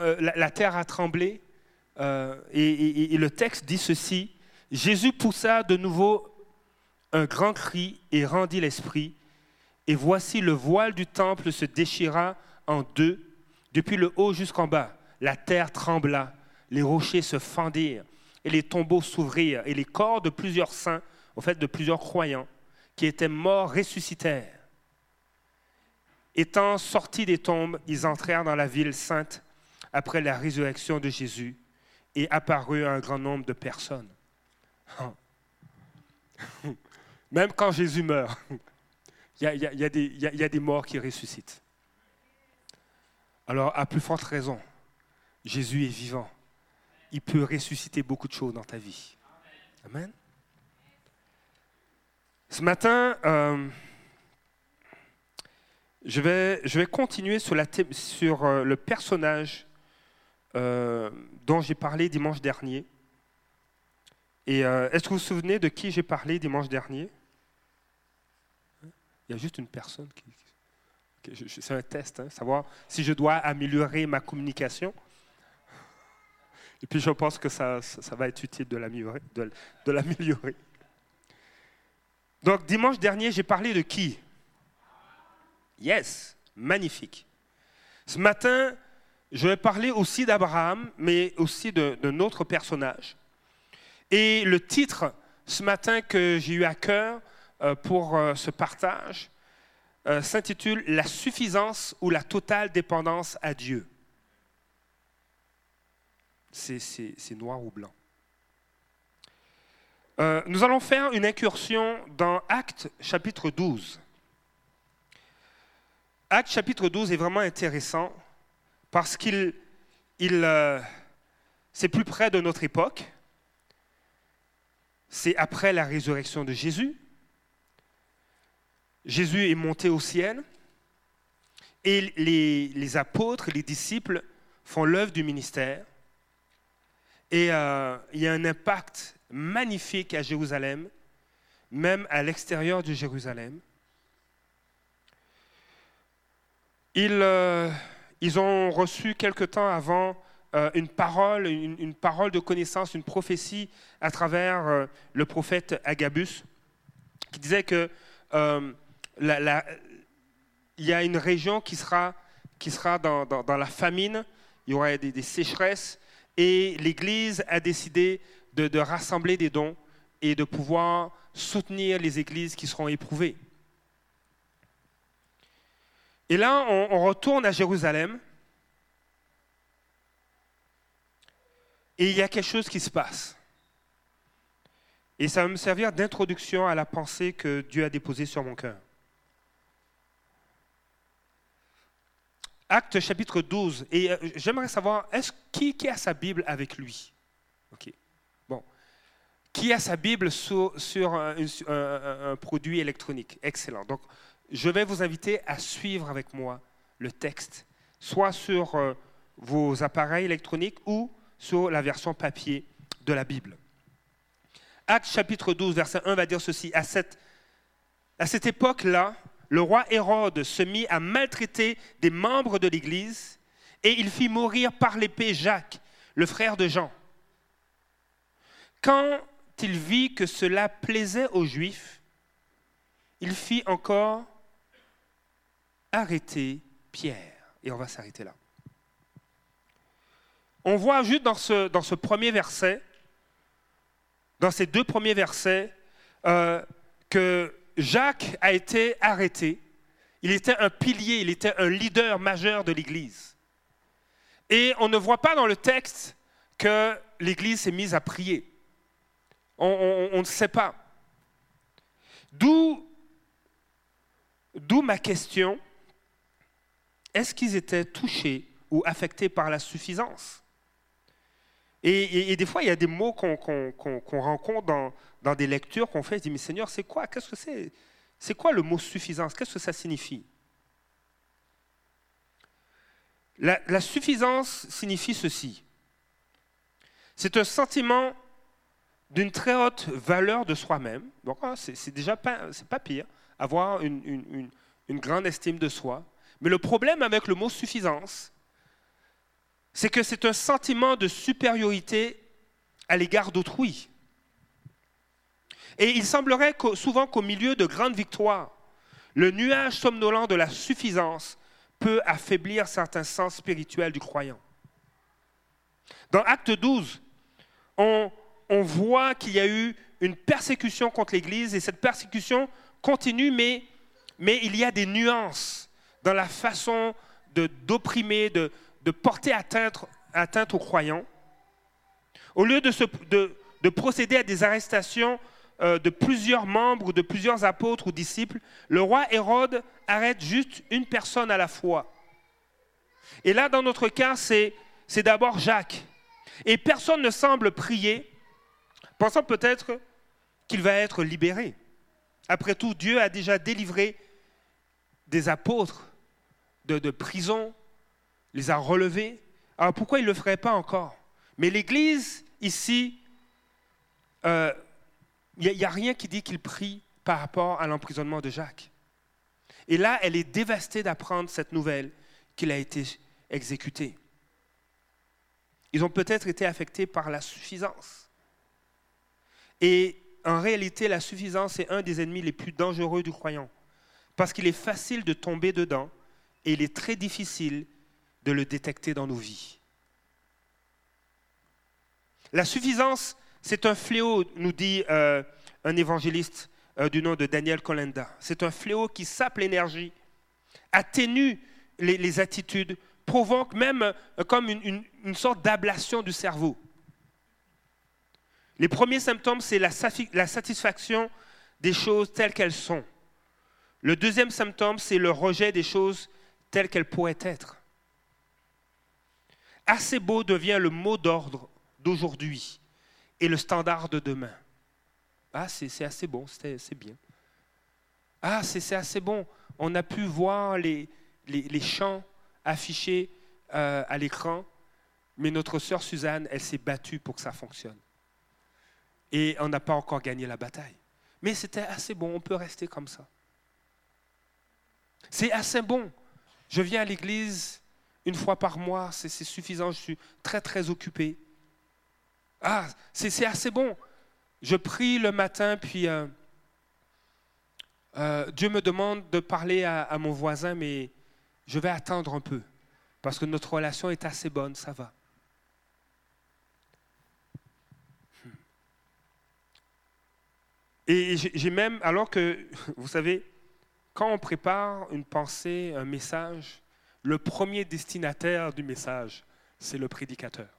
euh, la, terre a tremblé, euh, et, et- et le texte dit ceci, Jésus poussa de nouveau un grand cri et rendit l'esprit, et voici le voile du temple se déchira en deux, depuis le haut jusqu'en bas. La terre trembla, les rochers se fendirent, et les tombeaux s'ouvrirent, et les corps de plusieurs saints, en fait de plusieurs croyants, qui étaient morts ressuscitèrent. Étant sortis des tombes, ils entrèrent dans la ville sainte après la résurrection de Jésus et apparut à un grand nombre de personnes. Même quand Jésus meurt, il y a, des- morts qui ressuscitent. Alors, à plus forte raison, Jésus est vivant. Il peut ressusciter beaucoup de choses dans ta vie. Amen. Ce matin, euh, je, vais, continuer sur euh, le personnage euh, dont j'ai parlé dimanche dernier. Et euh, est-ce que vous vous souvenez de qui j'ai parlé dimanche dernier? Il y a juste une personne qui. C'est un test, hein, savoir si je dois améliorer ma communication. Et puis je pense que ça, ça, va être utile de l'améliorer. Donc dimanche dernier, j'ai parlé de qui? Yes, magnifique. Ce matin, je vais parler aussi d'Abraham, mais aussi d'un autre personnage. Et le titre ce matin que j'ai eu à cœur euh, pour euh, ce partage euh, s'intitule La suffisance ou la totale dépendance à Dieu. C'est- noir ou blanc. Nous allons faire une incursion dans Actes chapitre 12. Actes chapitre 12 est vraiment intéressant parce qu'il, il, euh, c'est plus près de notre époque. C'est après la résurrection de Jésus. Jésus est monté au ciel et les, les apôtres, les disciples font l'œuvre du ministère. Et euh, il y a un impact magnifique à Jérusalem, même à l'extérieur de Jérusalem. Ils, euh, ils ont reçu quelque temps avant euh, une parole, une, parole de connaissance, une prophétie à travers euh, le prophète Agabus, qui disait que euh, il y a une région qui sera, dans, la famine, il y aurait des, sécheresses, et l'Église a décidé de rassembler des dons et de pouvoir soutenir les églises qui seront éprouvées. Et là, on, retourne à Jérusalem. Et il y a quelque chose qui se passe. Et ça va me servir d'introduction à la pensée que Dieu a déposée sur mon cœur. Acte chapitre 12. Et euh, j'aimerais savoir, est-ce qui, qui a sa Bible avec lui? Ok. Bon. Qui a sa Bible sur, un- un produit électronique? Excellent. Donc, je vais vous inviter à suivre avec moi le texte, soit sur euh, vos appareils électroniques ou sur la version papier de la Bible. Acte chapitre 12, verset 1 va dire ceci. À cette, à cette époque-là, le roi Hérode se mit à maltraiter des membres de l'Église et il fit mourir par l'épée Jacques, le frère de Jean. Quand il vit que cela plaisait aux Juifs, il fit encore arrêter Pierre. Et on va s'arrêter là. On voit juste dans ce, premier verset, dans ces deux premiers versets, euh, que Jacques a été arrêté. Il était un pilier, il était un leader majeur de l'Église. Et on ne voit pas dans le texte que l'Église s'est mise à prier. On, ne sait pas. D'où ma question, est-ce qu'ils étaient touchés ou affectés par la suffisance? Et, des fois, il y a des mots qu'on, rencontre dans, des lectures qu'on fait. Je dis, mais Seigneur, c'est quoi? Qu'est-ce que c'est? C'est quoi le mot suffisance? Qu'est-ce que ça signifie? La, suffisance signifie ceci. C'est un sentiment d'une très haute valeur de soi-même. Donc, ah, c'est, déjà pas, pire, avoir une grande estime de soi. Mais le problème avec le mot suffisance, c'est que c'est un sentiment de supériorité à l'égard d'autrui. Et il semblerait souvent qu'au milieu de grandes victoires, le nuage somnolent de la suffisance peut affaiblir certains sens spirituels du croyant. Dans Acte 12, on, voit qu'il y a eu une persécution contre l'Église et cette persécution continue, mais il y a des nuances dans la façon d'opprimer, de, de, porter atteinte, aux croyants. Au lieu de, de, de procéder à des arrestations euh, de plusieurs membres de plusieurs apôtres ou disciples, le roi Hérode arrête juste une personne à la fois. Et là, dans notre cas, c'est d'abord Jacques. Et personne ne semble prier, pensant peut-être qu'il va être libéré. Après tout, Dieu a déjà délivré des apôtres de, prison, les a relevés. Alors pourquoi il ne le ferait pas encore? Mais l'Église, ici, il euh, n'y a, a rien qui dit qu'il prie par rapport à l'emprisonnement de Jacques. Et là, elle est dévastée d'apprendre cette nouvelle qu'il a été exécuté. Ils ont peut-être été affectés par la suffisance. Et en réalité, la suffisance est un des ennemis les plus dangereux du croyant, parce qu'il est facile de tomber dedans et il est très difficile de le détecter dans nos vies. La suffisance, c'est un fléau, nous dit euh, un évangéliste euh, du nom de Daniel Colenda. C'est un fléau qui sape l'énergie, atténue les, attitudes, provoque même euh, comme une, une sorte d'ablation du cerveau. Les premiers symptômes, c'est la, satisfaction des choses telles qu'elles sont. Le deuxième symptôme, c'est le rejet des choses telles qu'elles pourraient être. Assez beau devient le mot d'ordre d'aujourd'hui et le standard de demain. Ah, c'est assez bon, c'est bien. Ah, c'est assez bon. On a pu voir les, les, chants affichés euh, à l'écran, mais notre sœur Suzanne, elle s'est battue pour que ça fonctionne. Et on n'a pas encore gagné la bataille. Mais c'était assez bon, on peut rester comme ça. C'est assez bon. Je viens à l'église une fois par mois, c'est suffisant, je suis très très occupé. Ah, c'est assez bon. Je prie le matin, puis euh, euh, Dieu me demande de parler à mon voisin, mais je vais attendre un peu, parce que notre relation est assez bonne, ça va. Et j'ai même, alors que, vous savez, quand on prépare une pensée, un message, le premier destinataire du message, c'est le prédicateur.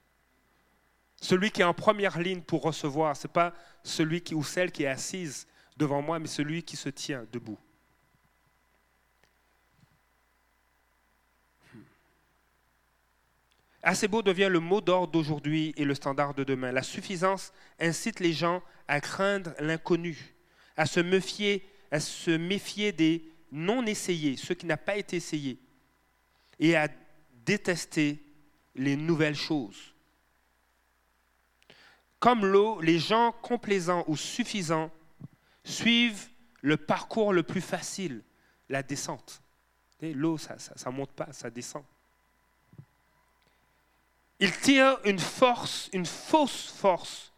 Celui qui est en première ligne pour recevoir, ce n'est pas celui qui, ou celle qui est assise devant moi, mais celui qui se tient debout. Assez beau devient le mot d'ordre d'aujourd'hui et le standard de demain. La suffisance incite les gens à craindre l'inconnu, à se méfier, à se méfier des non essayés, ceux qui n'ont pas été essayés, et à détester les nouvelles choses. Comme l'eau, les gens complaisants ou suffisants suivent le parcours le plus facile, la descente. L'eau, ça ne monte pas, ça descend. Il tire une force, une fausse force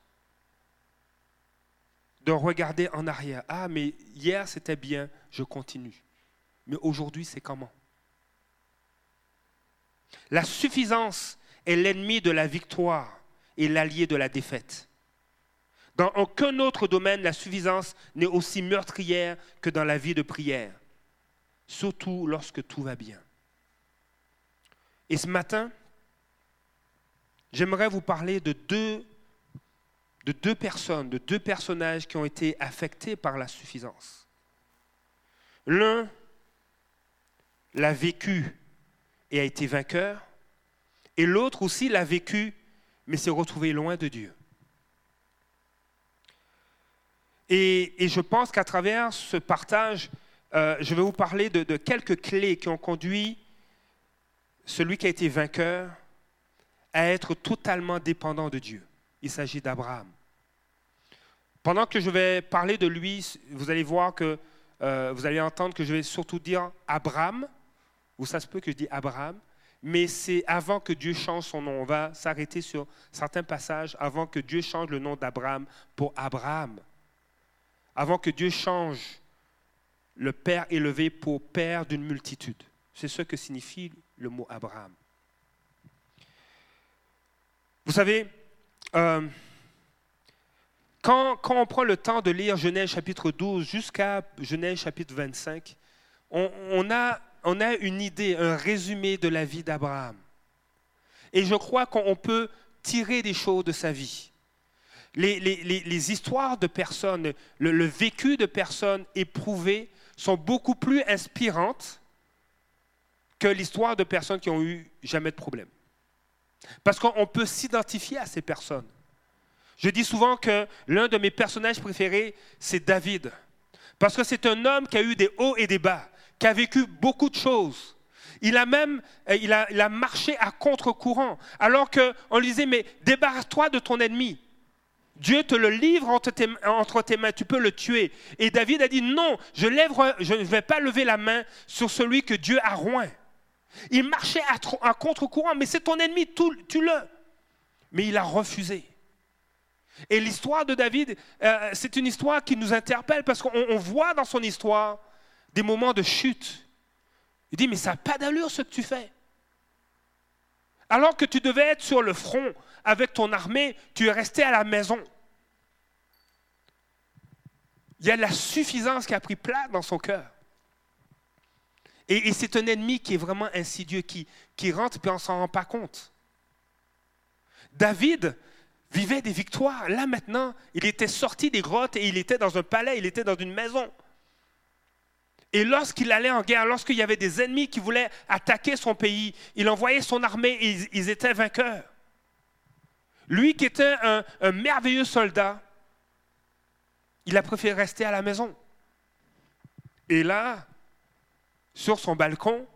de regarder en arrière. Ah, mais hier c'était bien, je continue. Mais aujourd'hui, c'est comment? La suffisance est l'ennemi de la victoire et l'allié de la défaite. Dans aucun autre domaine, la suffisance n'est aussi meurtrière que dans la vie de prière, surtout lorsque tout va bien. Et ce matin, j'aimerais vous parler de deux, de deux personnes, de deux personnages qui ont été affectés par la suffisance. L'un l'a vécu et a été vainqueur, et l'autre aussi l'a vécu, mais s'est retrouvé loin de Dieu. Et, je pense qu'à travers ce partage, euh, je vais vous parler de quelques clés qui ont conduit celui qui a été vainqueur à être totalement dépendant de Dieu. Il s'agit d'Abraham. Pendant que je vais parler de lui, vous allez voir que euh, vous allez entendre que je vais surtout dire Abraham, ou ça se peut que je dise Abraham, mais c'est avant que Dieu change son nom. On va s'arrêter sur certains passages avant que Dieu change le nom d'Abraham pour Abraham. Avant que Dieu change le Père élevé pour Père d'une multitude. C'est ce que signifie le mot Abraham. Vous savez, euh, quand, on prend le temps de lire Genèse chapitre 12 jusqu'à Genèse chapitre 25, on, a, on a une idée, un résumé de la vie d'Abraham. Et je crois qu'on peut tirer des choses de sa vie. Les, histoires de personnes, le, le, vécu de personnes éprouvées sont beaucoup plus inspirantes que l'histoire de personnes qui ont eu jamais de problème. Parce qu'on peut s'identifier à ces personnes. Je dis souvent que l'un de mes personnages préférés, c'est David. Parce que c'est un homme qui a eu des hauts et des bas, qui a vécu beaucoup de choses. Il a même euh, marché à contre-courant, alors qu'on lui disait, mais débarrasse-toi de ton ennemi. Dieu te le livre entre tes, mains, tu peux le tuer. Et David a dit, non, je, je ne vais pas lever la main sur celui que Dieu a roint. Il marchait à, contre-courant, mais c'est ton ennemi, tu le. Mais il a refusé. Et l'histoire de David, euh, c'est une histoire qui nous interpelle parce qu'on voit dans son histoire des moments de chute. Il dit, mais ça n'a pas d'allure ce que tu fais. Alors que tu devais être sur le front avec ton armée, tu es resté à la maison. Il y a la suffisance qui a pris place dans son cœur. Et, c'est un ennemi qui est vraiment insidieux, qui, rentre et on ne s'en rend pas compte. David vivait des victoires. Là maintenant, il était sorti des grottes et il était dans un palais, il était dans une maison. Et lorsqu'il allait en guerre, lorsqu'il y avait des ennemis qui voulaient attaquer son pays, il envoyait son armée et ils, étaient vainqueurs. Lui qui était un merveilleux soldat, il a préféré rester à la maison. Et là, sur son balcon,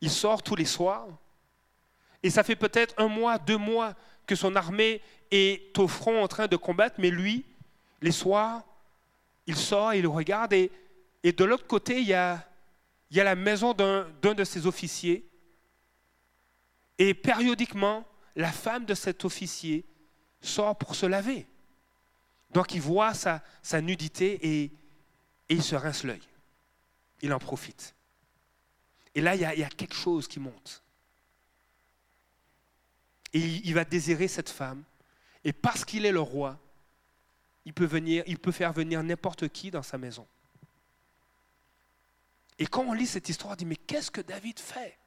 il sort tous les soirs, et ça fait peut-être un mois, deux mois que son armée est au front en train de combattre, mais lui, les soirs, il sort, il regarde, et, de l'autre côté, il y a, la maison d'un de ses officiers, et périodiquement, la femme de cet officier sort pour se laver. Donc il voit sa, nudité et il se rince l'œil. Il en profite. Et là, il y, a, quelque chose qui monte. Et il, va désirer cette femme. Et parce qu'il est le roi, il peut, venir, il peut faire venir n'importe qui dans sa maison. Et quand on lit cette histoire, on dit, mais qu'est-ce que David fait?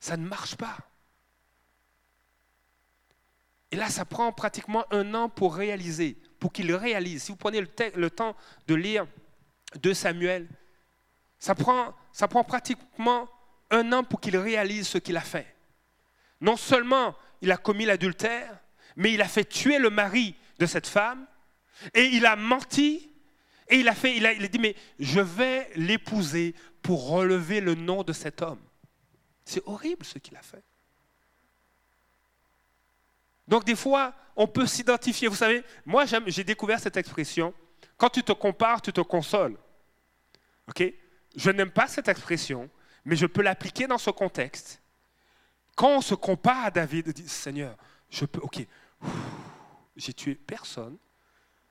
Ça ne marche pas. Et là, ça prend pratiquement un an pour réaliser, pour qu'il réalise. Si vous prenez le, le temps de lire de Samuel, ça prend, ça prend pratiquement un an pour qu'il réalise ce qu'il a fait. Non seulement il a commis l'adultère, mais il a fait tuer le mari de cette femme, et il a menti, et il a, fait, il a, il a dit, mais je vais l'épouser pour relever le nom de cet homme. C'est horrible ce qu'il a fait. Donc des fois, on peut s'identifier. Vous savez, moi j'ai découvert cette expression. Quand tu te compares, tu te consoles. OK? Je n'aime pas cette expression, mais je peux l'appliquer dans ce contexte. Quand on se compare à David, on dit Seigneur, je peux, ok, j'ai tué personne.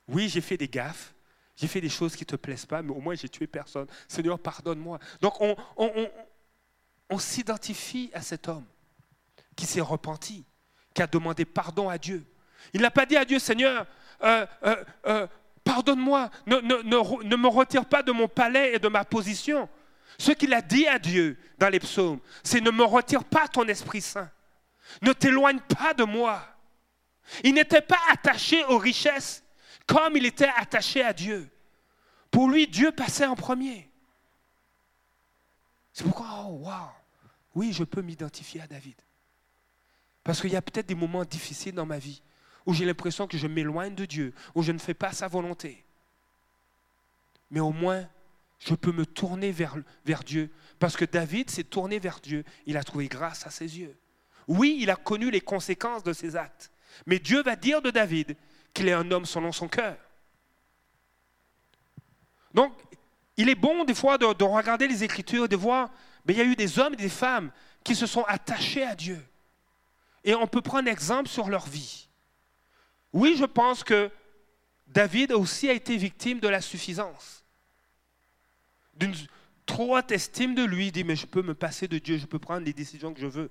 Oui, j'ai fait des gaffes, j'ai fait des choses qui ne te plaisent pas, mais au moins j'ai tué personne. Seigneur, pardonne-moi. Donc on, s'identifie à cet homme qui s'est repenti, qui a demandé pardon à Dieu. Il n'a pas dit à Dieu, Seigneur, euh, euh, euh, Pardonne-moi, ne, me retire pas de mon palais et de ma position. Ce qu'il a dit à Dieu dans les psaumes, c'est ne me retire pas ton Esprit Saint. Ne t'éloigne pas de moi. Il n'était pas attaché aux richesses comme il était attaché à Dieu. Pour lui, Dieu passait en premier. C'est pourquoi, oh, wow, oui, je peux m'identifier à David. Parce qu'il y a peut-être des moments difficiles dans ma vie où j'ai l'impression que je m'éloigne de Dieu, où je ne fais pas sa volonté. Mais au moins, je peux me tourner vers, vers Dieu. Parce que David s'est tourné vers Dieu, il a trouvé grâce à ses yeux. Oui, il a connu les conséquences de ses actes. Mais Dieu va dire de David qu'il est un homme selon son cœur. Donc, il est bon des fois de, regarder les Écritures, de voir, mais il y a eu des hommes et des femmes qui se sont attachés à Dieu. Et on peut prendre exemple sur leur vie. Oui, je pense que David aussi a été victime de la suffisance. D'une trop haute estime de lui, il dit, mais je peux me passer de Dieu, je peux prendre les décisions que je veux.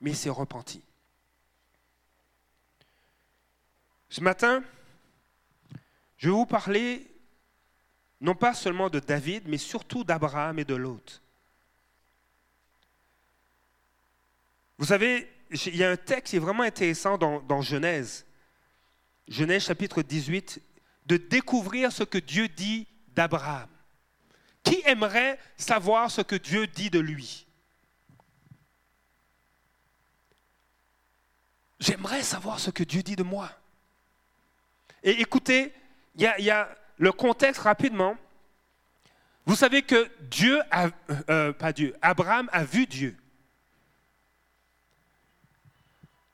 Mais il s'est repenti. Ce matin, je vais vous parler non pas seulement de David, mais surtout d'Abraham et de l'autre. Vous savez, il y a un texte qui est vraiment intéressant dans, Genèse, Genèse chapitre 18, de découvrir ce que Dieu dit d'Abraham. Qui aimerait savoir ce que Dieu dit de lui? J'aimerais savoir ce que Dieu dit de moi. Et écoutez, il y, a, le contexte rapidement. Vous savez que Dieu, a, euh, pas Dieu, Abraham a vu Dieu.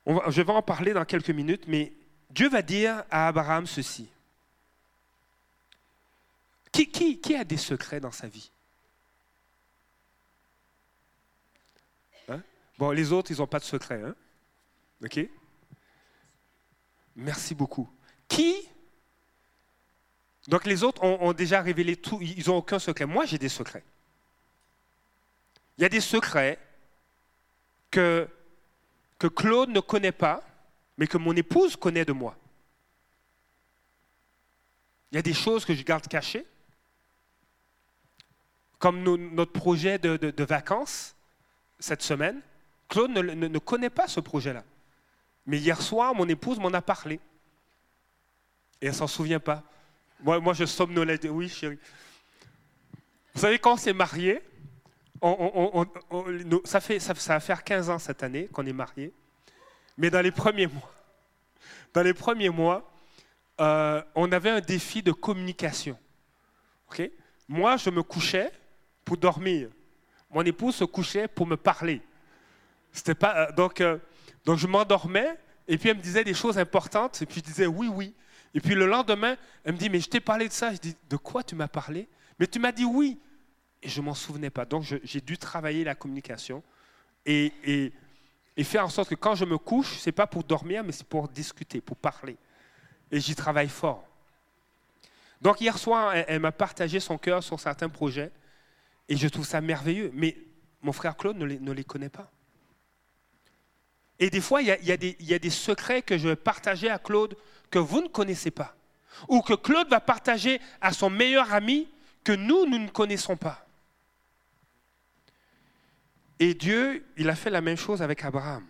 je vais en parler dans quelques minutes, mais Dieu va dire à Abraham ceci. Qui, a des secrets dans sa vie? Hein? Bon, les autres, ils n'ont pas de secrets. Hein? OK? Merci beaucoup. Qui? Donc les autres ont, déjà révélé tout, ils n'ont aucun secret. Moi, j'ai des secrets. Il y a des secrets que Claude ne connaît pas, mais que mon épouse connaît de moi. Il y a des choses que je garde cachées, comme notre projet de, vacances cette semaine. Claude ne, connaît pas ce projet-là. Mais hier soir, mon épouse m'en a parlé. Et elle ne s'en souvient pas. Moi, moi je somnolais. Oui, chérie. Vous savez, quand on s'est marié, ça, fait, ça, va faire 15 ans cette année qu'on est mariés. Mais dans les premiers mois, dans les premiers mois, euh, on avait un défi de communication. Moi, je me couchais pour dormir. Mon épouse se couchait pour me parler. C'était pas euh, donc, euh, donc je m'endormais et puis elle me disait des choses importantes et puis je disais oui oui. Et puis le lendemain, elle me dit mais je t'ai parlé de ça. Je dis de quoi tu m'as parlé? Mais tu m'as dit oui et je m'en souvenais pas. Donc j'ai dû travailler la communication et, et, et, faire en sorte que quand je me couche, c'est pas pour dormir, mais c'est pour discuter, pour parler. Et j'y travaille fort. Donc hier soir, elle, m'a partagé son cœur sur certains projets et je trouve ça merveilleux. Mais mon frère Claude ne les, connaît pas. Et des fois, il y, a, des, il y a des secrets que je vais partager à Claude que vous ne connaissez pas. Ou que Claude va partager à son meilleur ami que nous, nous ne connaissons pas. Et Dieu, il a fait la même chose avec Abraham.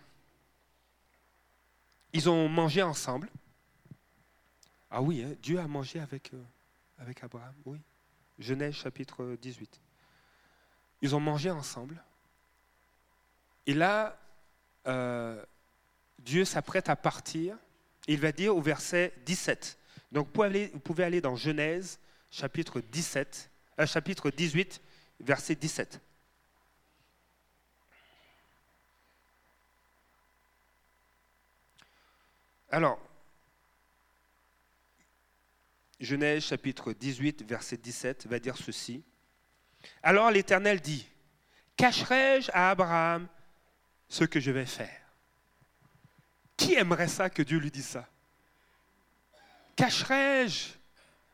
Ils ont mangé ensemble. Ah oui, hein, Dieu a mangé avec, euh, avec Abraham, oui. Genèse chapitre 18. Ils ont mangé ensemble. Et là, euh, Dieu s'apprête à partir. il va dire au verset 17. Donc vous pouvez aller, vous pouvez aller dans Genèse chapitre 17, euh, chapitre 18, verset 17. Alors, Genèse chapitre 18, verset 17 va dire ceci. Alors l'Éternel dit, cacherai-je à Abraham ce que je vais faire? Qui aimerait ça que Dieu lui dise ça? Cacherai-je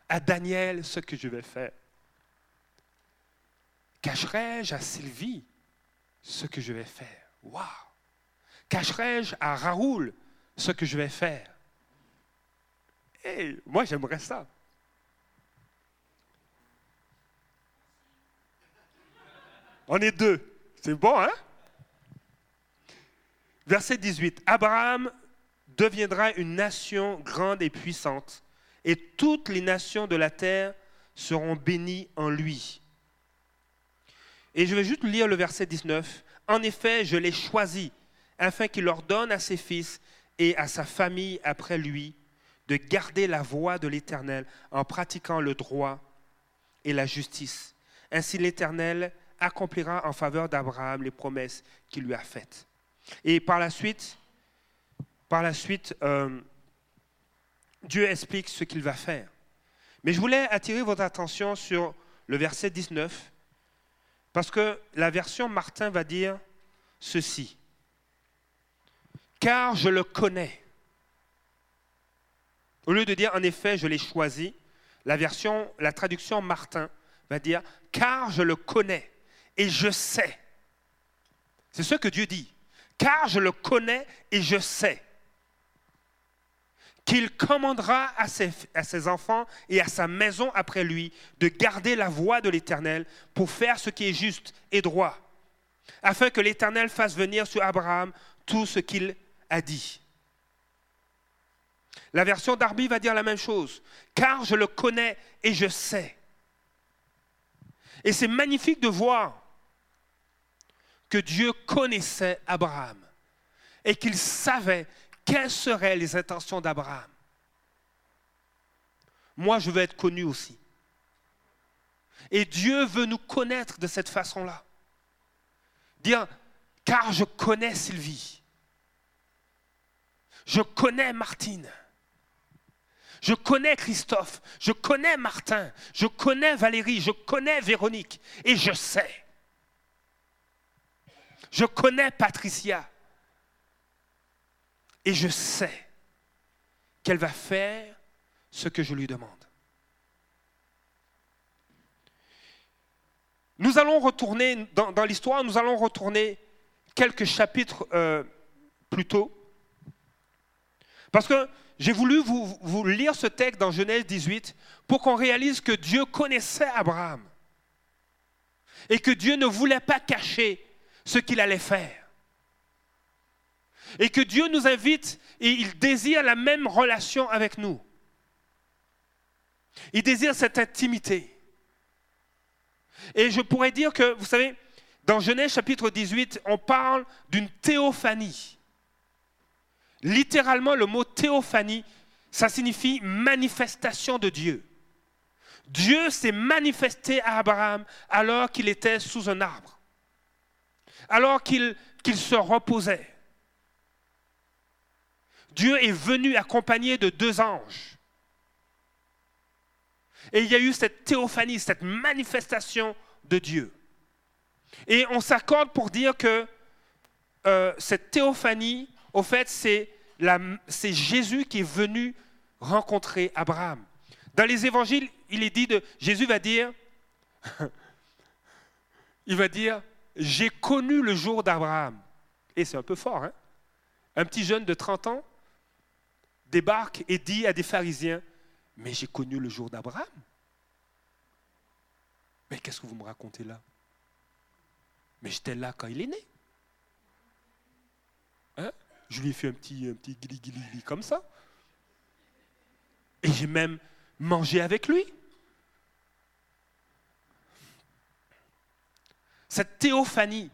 à Daniel ce que je vais faire? Cacherai-je à Sylvie ce que je vais faire? Waouh! Cacherai-je à Raoul ce que je vais faire. Et moi, j'aimerais ça. On est deux. C'est bon, hein? Verset 18. Abraham deviendra une nation grande et puissante, et toutes les nations de la terre seront bénies en lui. Et je vais juste lire le verset 19. En effet, je l'ai choisi afin qu'il ordonne à ses fils et à sa famille après lui de garder la voie de l'Éternel en pratiquant le droit et la justice. Ainsi l'Éternel accomplira en faveur d'Abraham les promesses qu'il lui a faites. Et par la suite, par la suite, euh, Dieu explique ce qu'il va faire. Mais je voulais attirer votre attention sur le verset 19, parce que la version Martin va dire, ceci, car je le connais. Au lieu de dire en effet je l'ai choisi, la version, la traduction Martin va dire car je le connais et je sais. C'est ce que Dieu dit. Car je le connais et je sais qu'il commandera à ses, à ses, enfants et à sa maison après lui de garder la voie de l'Éternel pour faire ce qui est juste et droit, afin que l'Éternel fasse venir sur Abraham tout ce qu'il a dit. La version d'Arby va dire la même chose, car je le connais et je sais. Et c'est magnifique de voir que Dieu connaissait Abraham et qu'il savait quelles seraient les intentions d'Abraham. Moi, je veux être connu aussi. Et Dieu veut nous connaître de cette façon-là. Dire, car je connais Sylvie. Je connais Martine. Je connais Christophe. Je connais Martin. Je connais Valérie. Je connais Véronique. Et je sais. Je connais Patricia. Et je sais qu'elle va faire ce que je lui demande. Nous allons retourner dans, l'histoire, nous allons retourner quelques chapitres euh, plus tôt. Parce que j'ai voulu vous, lire ce texte dans Genèse 18 pour qu'on réalise que Dieu connaissait Abraham et que Dieu ne voulait pas cacher ce qu'il allait faire. Et que Dieu nous invite et il désire la même relation avec nous. Il désire cette intimité. Et je pourrais dire que, vous savez, dans Genèse chapitre 18, on parle d'une théophanie. Littéralement, le mot théophanie, ça signifie manifestation de Dieu. Dieu s'est manifesté à Abraham alors qu'il était sous un arbre, alors qu'il se reposait. Dieu est venu accompagné de deux anges. Et il y a eu cette théophanie, cette manifestation de Dieu. Et on s'accorde pour dire que euh, cette théophanie, au fait, c'est Jésus qui est venu rencontrer Abraham. Dans les évangiles, il est dit de Jésus va dire, il va dire, j'ai connu le jour d'Abraham. Et c'est un peu fort, hein? Un petit jeune de 30 ans débarque et dit à des pharisiens, mais j'ai connu le jour d'Abraham. Mais qu'est-ce que vous me racontez là? Mais j'étais là quand il est né. Je lui ai fait un petit, un petit gli, comme ça. Et j'ai même mangé avec lui. Cette théophanie,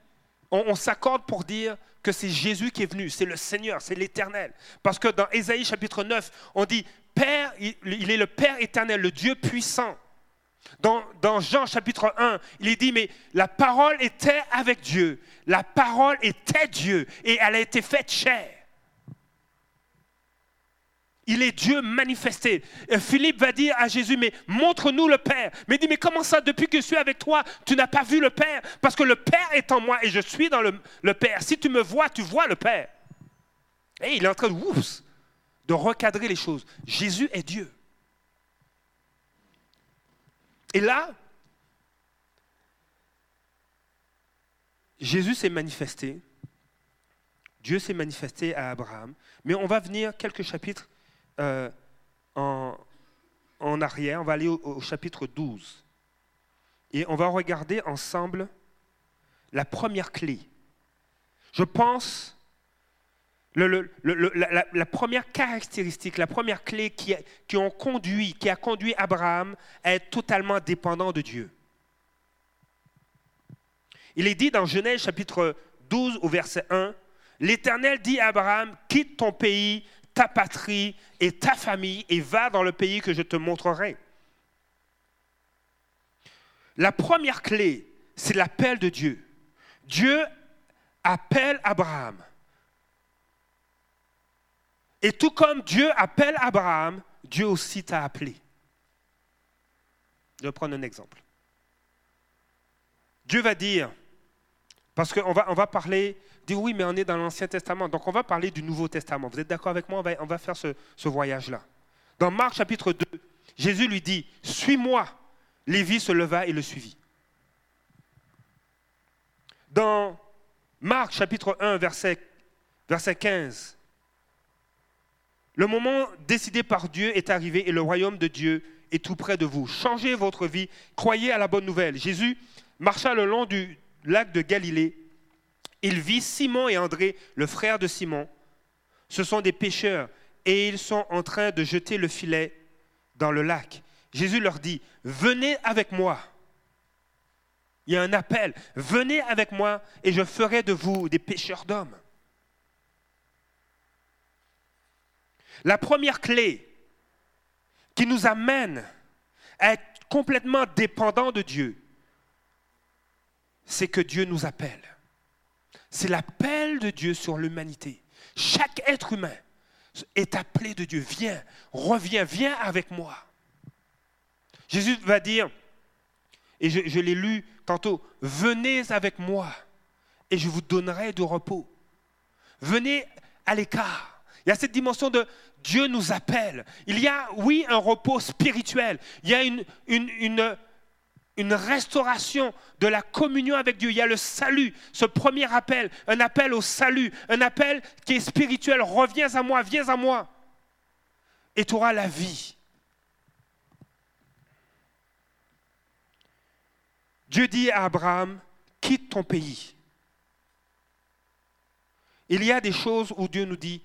on s'accorde pour dire que c'est Jésus qui est venu, c'est le Seigneur, c'est l'Éternel. Parce que dans Ésaïe chapitre 9, on dit, Père, il est le Père éternel, le Dieu puissant. Dans, Jean chapitre 1, il est dit, mais la parole était avec Dieu, la parole était Dieu, et elle a été faite chair. Il est Dieu manifesté. Philippe va dire à Jésus, mais montre-nous le Père. Mais il dit, mais comment ça, depuis que je suis avec toi, tu n'as pas vu le Père? Parce que le Père est en moi et je suis dans le, le Père. Si tu me vois, tu vois le Père. Et il est en train de, de recadrer les choses. Jésus est Dieu. Et là, Jésus s'est manifesté. Dieu s'est manifesté à Abraham. Mais on va venir quelques chapitres euh, en, en, arrière, on va aller au, chapitre 12. Et on va regarder ensemble la première clé. Je pense, la, première caractéristique, la première clé qui, qui a conduit Abraham à être totalement dépendant de Dieu. Il est dit dans Genèse chapitre 12 au verset 1, L'Éternel dit à Abraham, quitte ton pays, ta patrie et ta famille et va dans le pays que je te montrerai. La première clé, c'est l'appel de Dieu. Dieu appelle Abraham. Et tout comme Dieu appelle Abraham, Dieu aussi t'a appelé. Je vais prendre un exemple. Dieu va dire, parce qu'on va, on va parler dire oui, mais on est dans l'Ancien Testament. Donc on va parler du Nouveau Testament. Vous êtes d'accord avec moi? On va, faire ce, voyage-là. Dans Marc chapitre 2, Jésus lui dit, suis-moi. Lévi se leva et le suivit. Dans Marc chapitre 1, verset, verset 15, le moment décidé par Dieu est arrivé et le royaume de Dieu est tout près de vous. Changez votre vie, croyez à la bonne nouvelle. Jésus marcha le long du lac de Galilée. Il vit Simon et André, le frère de Simon. Ce sont des pêcheurs et ils sont en train de jeter le filet dans le lac. Jésus leur dit, venez avec moi. Il y a un appel, venez avec moi et je ferai de vous des pêcheurs d'hommes. La première clé qui nous amène à être complètement dépendants de Dieu, c'est que Dieu nous appelle. C'est l'appel de Dieu sur l'humanité. Chaque être humain est appelé de Dieu. Viens, reviens, viens avec moi. Jésus va dire, et je, l'ai lu tantôt, venez avec moi et je vous donnerai du repos. Venez à l'écart. Il y a cette dimension de Dieu nous appelle. Il y a, oui, un repos spirituel. Il y a une, restauration de la communion avec Dieu. Il y a le salut, ce premier appel, un appel au salut, un appel qui est spirituel. Reviens à moi, viens à moi. Et tu auras la vie. Dieu dit à Abraham, quitte ton pays. Il y a des choses où Dieu nous dit,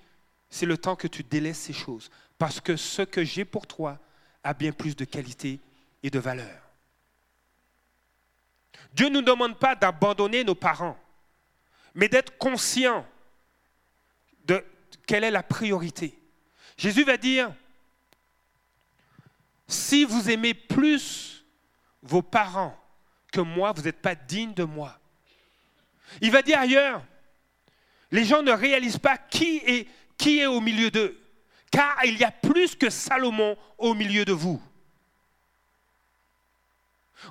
c'est le temps que tu délaisses ces choses, parce que ce que j'ai pour toi a bien plus de qualité et de valeur. Dieu ne nous demande pas d'abandonner nos parents, mais d'être conscient de quelle est la priorité. Jésus va dire, si vous aimez plus vos parents que moi, vous n'êtes pas digne de moi. Il va dire ailleurs, les gens ne réalisent pas qui est, qui est au milieu d'eux, car il y a plus que Salomon au milieu de vous.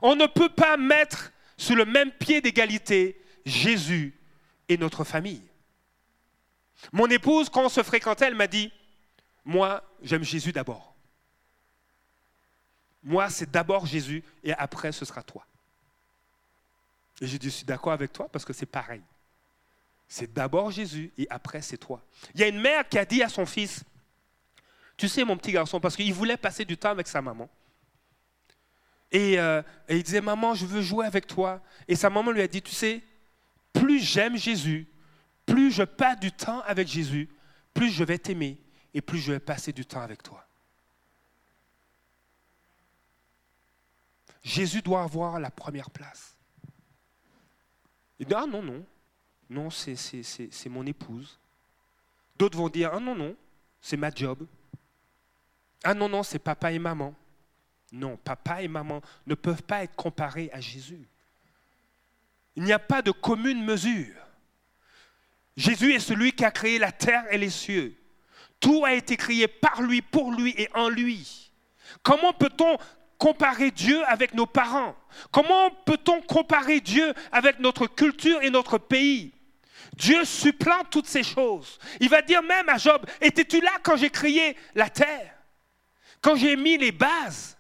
On ne peut pas mettre sur le même pied d'égalité Jésus et notre famille. Mon épouse, quand on se fréquentait, elle m'a dit, moi, j'aime Jésus d'abord. Moi, c'est d'abord Jésus et après, ce sera toi. Et j'ai dit, je suis d'accord avec toi parce que c'est pareil. C'est d'abord Jésus et après c'est toi. Il y a une mère qui a dit à son fils, tu sais mon petit garçon, parce qu'il voulait passer du temps avec sa maman. Et, euh, et, il disait, maman, je veux jouer avec toi. Et sa maman lui a dit, tu sais, plus j'aime Jésus, plus je passe du temps avec Jésus, plus je vais t'aimer et plus je vais passer du temps avec toi. Jésus doit avoir la première place. Il dit, ah non, non, non, c'est mon épouse. D'autres vont dire, ah non, non, c'est ma job. Ah non, non, c'est papa et maman. Non, papa et maman ne peuvent pas être comparés à Jésus. Il n'y a pas de commune mesure. Jésus est celui qui a créé la terre et les cieux. Tout a été créé par lui, pour lui et en lui. Comment peut-on comparer Dieu avec nos parents? Comment peut-on comparer Dieu avec notre culture et notre pays? Dieu supplante toutes ces choses. Il va dire même à Job, étais-tu là quand j'ai créé la terre? Quand j'ai mis les bases?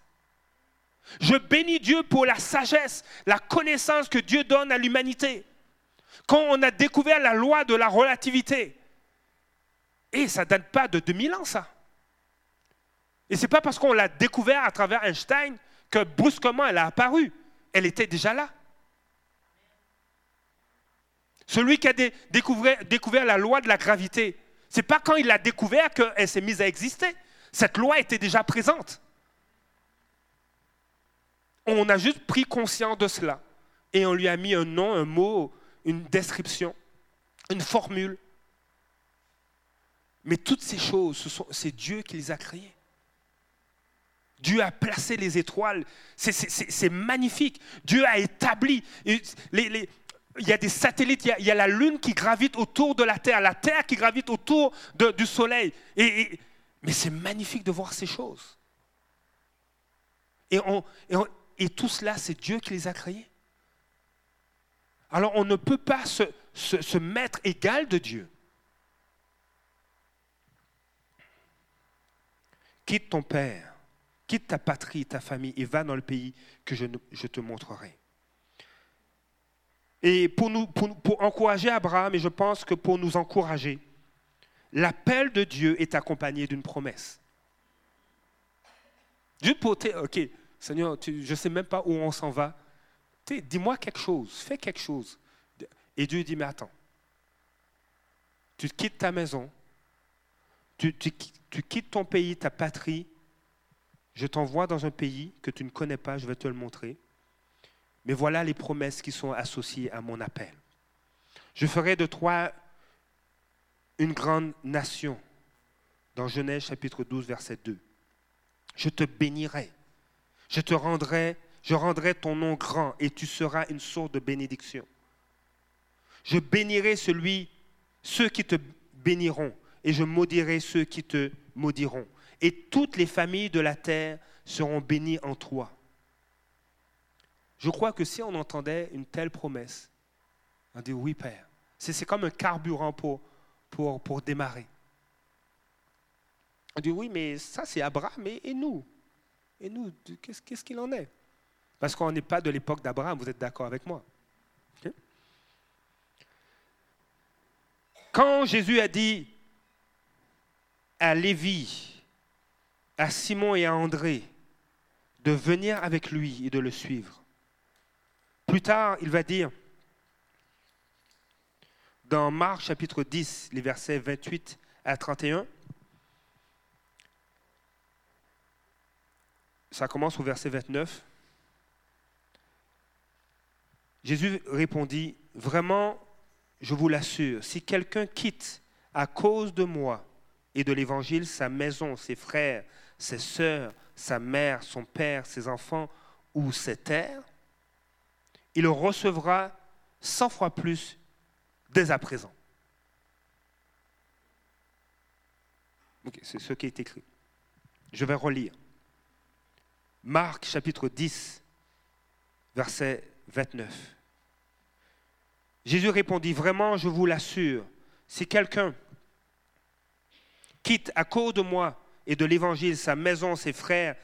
Je bénis Dieu pour la sagesse, la connaissance que Dieu donne à l'humanité. Quand on a découvert la loi de la relativité, et ça ne date pas de 2000 ans, ça. Et ce n'est pas parce qu'on l'a découvert à travers Einstein que brusquement elle a apparu. Elle était déjà là. Celui qui a découvert, la loi de la gravité, ce n'est pas quand il l'a découvert qu'elle s'est mise à exister. Cette loi était déjà présente. On a juste pris conscience de cela et on lui a mis un nom, un mot, une description, une formule. Mais toutes ces choses, c'est Dieu qui les a créées. Dieu a placé les étoiles. C'est magnifique. Dieu a établi. Il y a des satellites, il y a, la Lune qui gravite autour de la Terre, la Terre qui gravite autour du Soleil. mais c'est magnifique de voir ces choses. Et, tout cela, c'est Dieu qui les a créés. alors on ne peut pas se, mettre égal de Dieu. Quitte ton père, quitte ta patrie, ta famille et va dans le pays que je te montrerai. Et pour, nous, pour, encourager Abraham, et je pense que pour nous encourager, l'appel de Dieu est accompagné d'une promesse. Juste pour, ok, Seigneur, je ne sais même pas où on s'en va. Dis-moi quelque chose, fais quelque chose. Et Dieu dit, mais attends, tu quittes ta maison, tu, tu quittes ton pays, ta patrie, je t'envoie dans un pays que tu ne connais pas, je vais te le montrer. Mais voilà les promesses qui sont associées à mon appel. Je ferai de toi une grande nation. Dans Genèse chapitre 12, verset 2. Je te bénirai. Je te rendrai, je rendrai ton nom grand et tu seras une source de bénédiction. Je bénirai celui, ceux qui te béniront et je maudirai ceux qui te maudiront. Et toutes les familles de la terre seront bénies en toi. Je crois que si on entendait une telle promesse, on dit oui, Père. C'est comme un carburant pour, démarrer. On dit oui, mais ça c'est Abraham et, nous. Et nous, qu'est-ce qu'il en est? Parce qu'on n'est pas de l'époque d'Abraham, vous êtes d'accord avec moi Quand Jésus a dit à Lévi, à Simon et à André de venir avec lui et de le suivre, plus tard, il va dire, dans Marc chapitre 10, les versets 28 à 31, ça commence au verset 29. Jésus répondit, Vraiment, je vous l'assure, si quelqu'un quitte à cause de moi et de l'Évangile sa maison, ses frères, ses sœurs, sa mère, son père, ses enfants ou ses terres, il recevra 100 fois plus dès à présent. c'est ce qui est écrit. Je vais relire. Marc chapitre 10, verset 29. Jésus répondit, vraiment, je vous l'assure, si quelqu'un quitte à cause de moi et de l'Évangile sa maison, ses frères,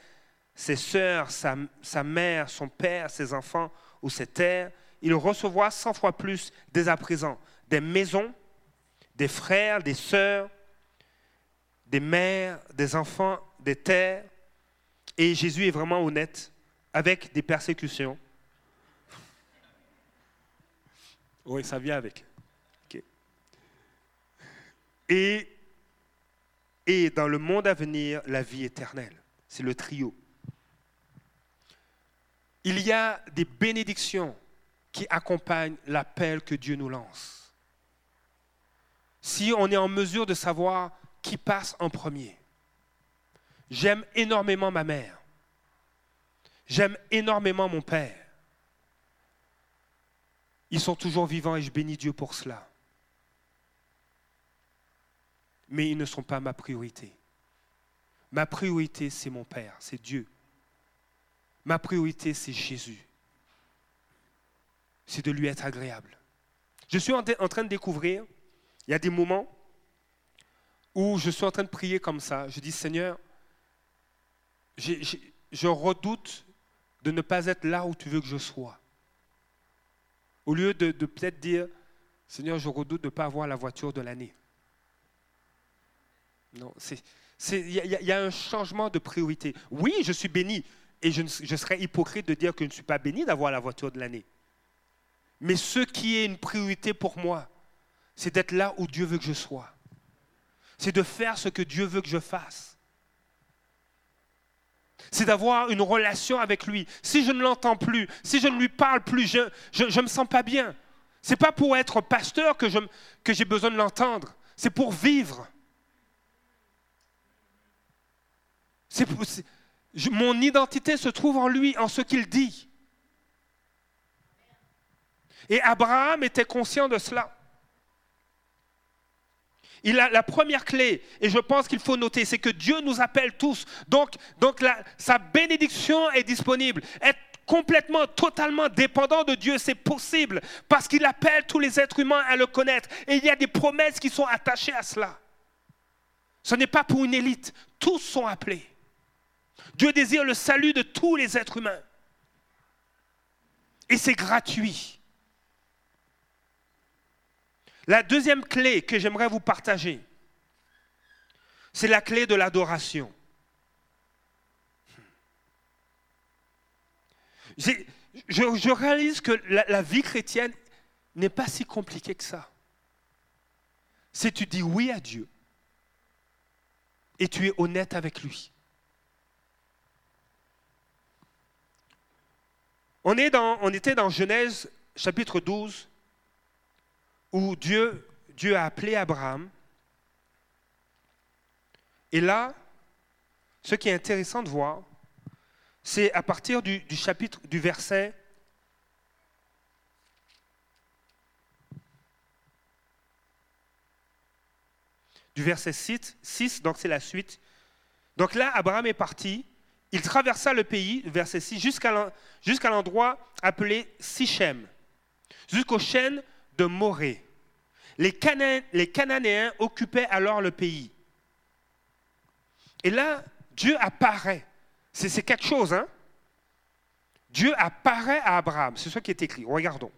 ses sœurs, sa, sa mère, son père, ses enfants, ou cette terre, il recevra cent fois plus dès à présent des maisons, des frères, des sœurs, des mères, des enfants, des terres. Et Jésus est vraiment honnête avec des persécutions. Oui, ça vient avec. Et, et dans le monde à venir, la vie éternelle. C'est le trio il y a des bénédictions qui accompagnent l'appel que Dieu nous lance. Si on est en mesure de savoir qui passe en premier. J'aime énormément ma mère. J'aime énormément mon père. Ils sont toujours vivants et je bénis Dieu pour cela. Mais ils ne sont pas ma priorité. Ma priorité, c'est mon Père, c'est Dieu. Ma priorité, c'est Jésus. C'est de lui être agréable. Je suis en, train de découvrir, il y a des moments où je suis en train de prier comme ça. Je dis, Seigneur, je redoute de ne pas être là où tu veux que je sois. Au lieu de, peut-être dire, Seigneur, je redoute de ne pas avoir la voiture de l'année. Non, il y, a un changement de priorité. Oui, je suis béni. Et je, serais hypocrite de dire que je ne suis pas béni d'avoir la voiture de l'année. Mais ce qui est une priorité pour moi, c'est d'être là où Dieu veut que je sois. C'est de faire ce que Dieu veut que je fasse. C'est d'avoir une relation avec lui. Si je ne l'entends plus, si je ne lui parle plus, je ne me sens pas bien. Ce n'est pas pour être pasteur que, j'ai besoin de l'entendre. C'est pour vivre. C'est mon identité se trouve en lui, en ce qu'il dit. Et Abraham était conscient de cela. Il a la première clé, et je pense qu'il faut noter, c'est que Dieu nous appelle tous. Donc, donc sa bénédiction est disponible. Être complètement, totalement dépendant de Dieu. C'est possible parce qu'il appelle tous les êtres humains à le connaître. Et il y a des promesses qui sont attachées à cela. Ce n'est pas pour une élite. Tous sont appelés. Dieu désire le salut de tous les êtres humains. Et c'est gratuit. La deuxième clé que j'aimerais vous partager, c'est la clé de l'adoration. Je, réalise que la, vie chrétienne n'est pas si compliquée que ça. Si tu dis oui à Dieu et tu es honnête avec lui. On, était dans Genèse chapitre 12 où Dieu, Dieu a appelé Abraham. Et là, ce qui est intéressant de voir, c'est à partir du, chapitre, du verset du verset 6, 6 donc c'est la suite. Donc là, Abraham est parti, il traversa le pays, verset 6, jusqu'à l'endroit appelé Sichem, jusqu'aux chaînes de Morée. Les, Cananéens occupaient alors le pays. Et là, Dieu apparaît c'est quelque chose, hein Dieu apparaît à Abraham, c'est ce qui est écrit. Regardons.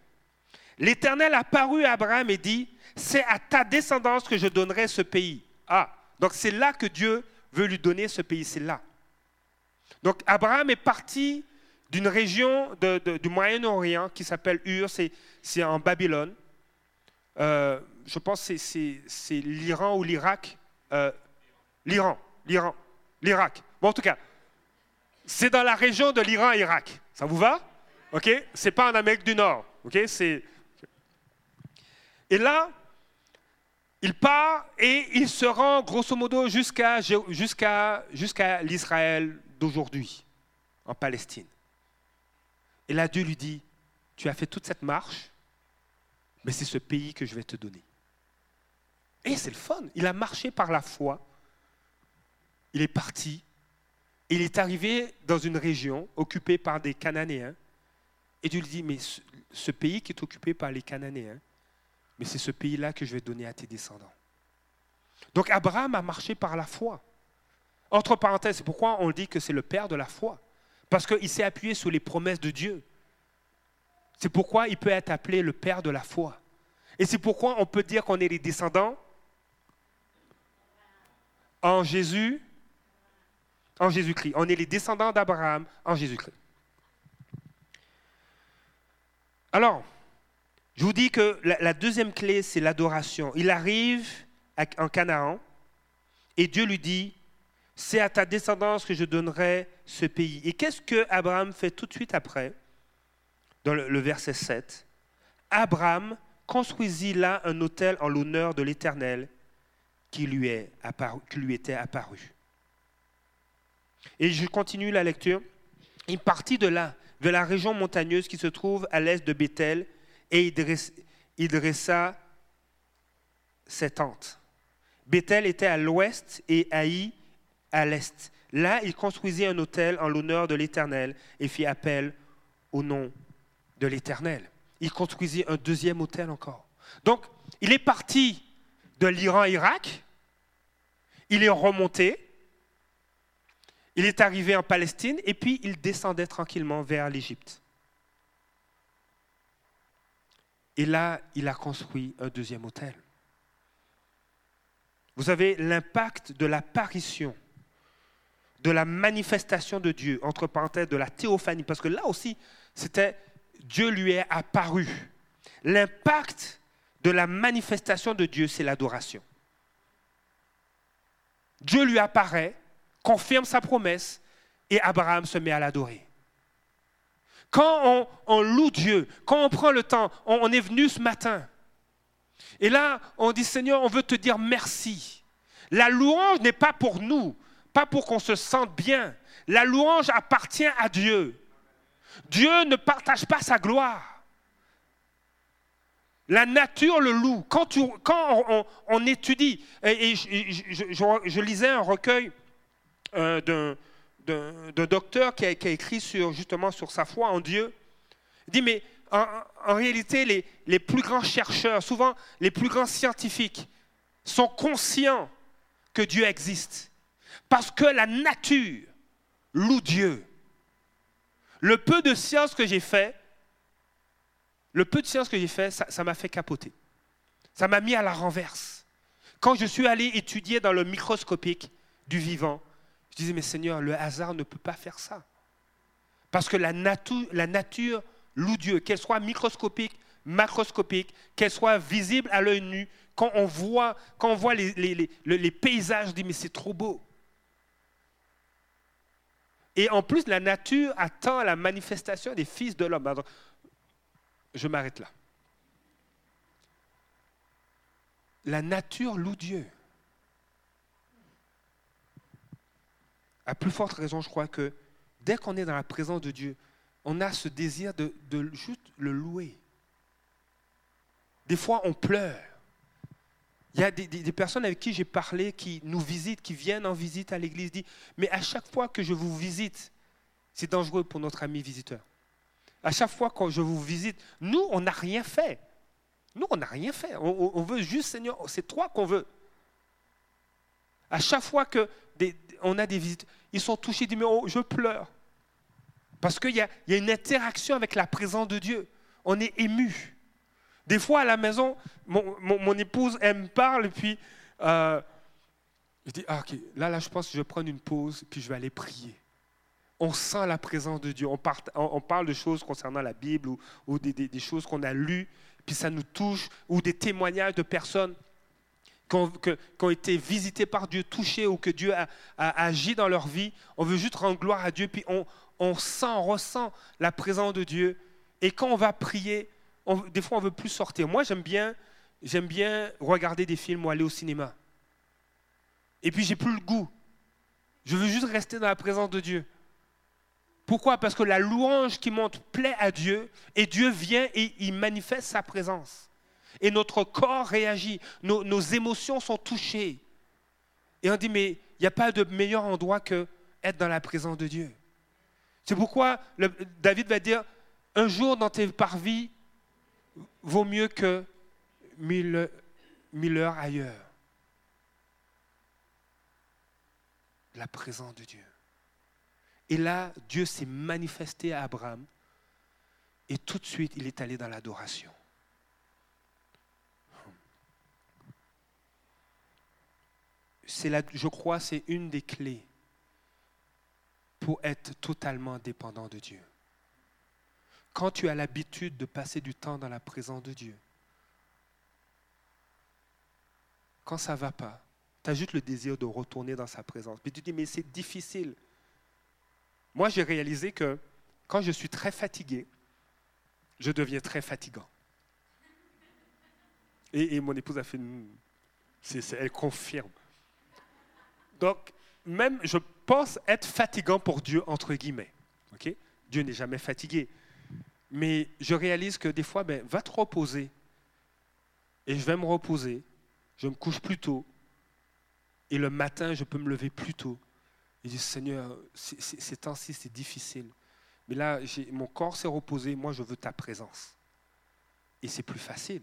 L'Éternel apparut à Abraham et dit, c'est à ta descendance que je donnerai ce pays. Ah, donc c'est là que Dieu veut lui donner ce pays, c'est là. Donc Abraham est parti d'une région du Moyen-Orient qui s'appelle Ur, c'est en Babylone. Euh, je pense que c'est l'Iran ou l'Irak. Euh, L'Iran, l'Iran, l'Irak. Bon, en tout cas, c'est dans la région de l'Iran-Irak. Ça vous va? Ok? C'est pas en Amérique du Nord. Ok? C'est. Et là, il part et il se rend grosso modo jusqu'à l'Israël d'aujourd'hui, en Palestine. Et là, Dieu lui dit, tu as fait toute cette marche, mais c'est ce pays que je vais te donner. Et c'est le fun. Il a marché par la foi. Il est parti il est arrivé dans une région occupée par des Cananéens. Et Dieu lui dit, mais ce, pays qui est occupé par les Cananéens, mais c'est ce pays-là que je vais donner à tes descendants. Donc Abraham a marché par la foi. Entre parenthèses, c'est pourquoi on dit que c'est le père de la foi. Parce qu'il s'est appuyé sur les promesses de Dieu. C'est pourquoi il peut être appelé le père de la foi. Et c'est pourquoi on peut dire qu'on est les descendants en Jésus en Jésus-Christ. On est les descendants d'Abraham en Jésus-Christ. Alors, je vous dis que la, deuxième clé, c'est l'adoration. Il arrive en Canaan et Dieu lui dit, c'est à ta descendance que je donnerai ce pays. Et qu'est-ce que Abraham fait tout de suite après Dans le, verset 7. Abraham construisit là un hôtel en l'honneur de l'Éternel qui, lui était apparu. Et je continue la lecture. Il partit de là, vers la région montagneuse qui se trouve à l'est de Bethel, et il dressa, ses tentes. Bethel était à l'ouest et Haï à l'est. Là, il construisit un hôtel en l'honneur de l'Éternel et fit appel au nom de l'Éternel. Il construisit un deuxième hôtel encore. Donc, il est parti de l'Iran-Irak, il est remonté, il est arrivé en Palestine et puis il descendait tranquillement vers l'Égypte. Et là, il a construit un deuxième hôtel. Vous avez l'impact de l'apparition, de la manifestation de Dieu, entre parenthèses, de la théophanie, parce que là aussi, c'était Dieu lui est apparu. L'impact de la manifestation de Dieu, c'est l'adoration. Dieu lui apparaît confirme sa promesse et Abraham se met à l'adorer. Quand on, loue Dieu, quand on prend le temps, on, est venu ce matin. Et là, on dit Seigneur, on veut te dire merci. La louange n'est pas pour nous, pas pour qu'on se sente bien. La louange appartient à Dieu. Dieu ne partage pas sa gloire. La nature le loue. Quand, on, étudie, et, je, lisais un recueil euh, d'un docteur qui a, écrit sur, justement sur sa foi en Dieu. Il dit, mais en, réalité, les, les, plus grands chercheurs, souvent les plus grands scientifiques, sont conscients que Dieu existe. Parce que la nature loue Dieu. Le peu de science que j'ai fait, le peu de science que j'ai fait, ça m'a fait capoter. Ça m'a mis à la renverse. Quand je suis allé étudier dans le microscopique du vivant, je disais, mais Seigneur, le hasard ne peut pas faire ça. Parce que la, nature, la nature loue Dieu, qu'elle soit microscopique, macroscopique, qu'elle soit visible à l'œil nu, quand on voit, quand on voit les, les, les, paysages, je dis, mais c'est trop beau. Et en plus, la nature attend la manifestation des fils de l'homme. Je m'arrête là. La nature loue Dieu. À plus forte raison, je crois que dès qu'on est dans la présence de Dieu, on a ce désir de, juste le louer. Des fois, on pleure. Il y a des, personnes avec qui j'ai parlé qui nous visitent, qui viennent en visite à l'église, disent, mais à chaque fois que je vous visite, c'est dangereux pour notre ami visiteur. À chaque fois que je vous visite, nous, on n'a rien fait. Nous, on n'a rien fait. On, veut juste, Seigneur, c'est toi qu'on veut. À chaque fois que on a des visites, ils sont touchés, ils disent, mais oh, je pleure. Parce qu'il y, a, une interaction avec la présence de Dieu. On est ému. Des fois, à la maison, mon, épouse, elle me parle, et puis euh, je dis, ah, ok, là, là, je pense que je vais prendre une pause, puis je vais aller prier. On sent la présence de Dieu. On, parle de choses concernant la Bible ou, des, choses qu'on a lues, puis ça nous touche, ou des témoignages de personnes qui ont, été visitées par Dieu, touchées, ou que Dieu a, agi dans leur vie. On veut juste rendre gloire à Dieu, puis on, on sent, on ressent la présence de Dieu. Et quand on va prier, des fois on veut plus sortir. Moi, j'aime bien, j'aime bien regarder des films ou aller au cinéma. Et puis j'ai plus le goût. Je veux juste rester dans la présence de Dieu. Pourquoi? Parce que la louange qui monte plaît à Dieu et Dieu vient et il manifeste sa présence. Et notre corps réagit, nos, émotions sont touchées. Et on dit, mais il n'y a pas de meilleur endroit que être dans la présence de Dieu. C'est pourquoi David va dire, un jour dans tes parvis vaut mieux que mille, mille heures ailleurs. La présence de Dieu. Et là, Dieu s'est manifesté à Abraham et tout de suite, il est allé dans l'adoration. C'est je crois, c'est une des clés pour être totalement dépendant de Dieu. Quand tu as l'habitude de passer du temps dans la présence de Dieu, quand ça ne va pas, tu as juste le désir de retourner dans sa présence. Puis tu dis, mais c'est difficile. Moi, j'ai réalisé que quand je suis très fatigué, je deviens très fatigant. Et, mon épouse a fait une... elle confirme. Donc, même, je pense être fatigant pour Dieu, entre guillemets. Dieu n'est jamais fatigué. Mais je réalise que des fois, ben, va te reposer. Et je vais me reposer. Je me couche plus tôt. Et le matin, je peux me lever plus tôt. Et dis, Seigneur, ces temps-ci, c'est difficile. Mais là, mon corps s'est reposé, moi, je veux ta présence. Et c'est plus facile.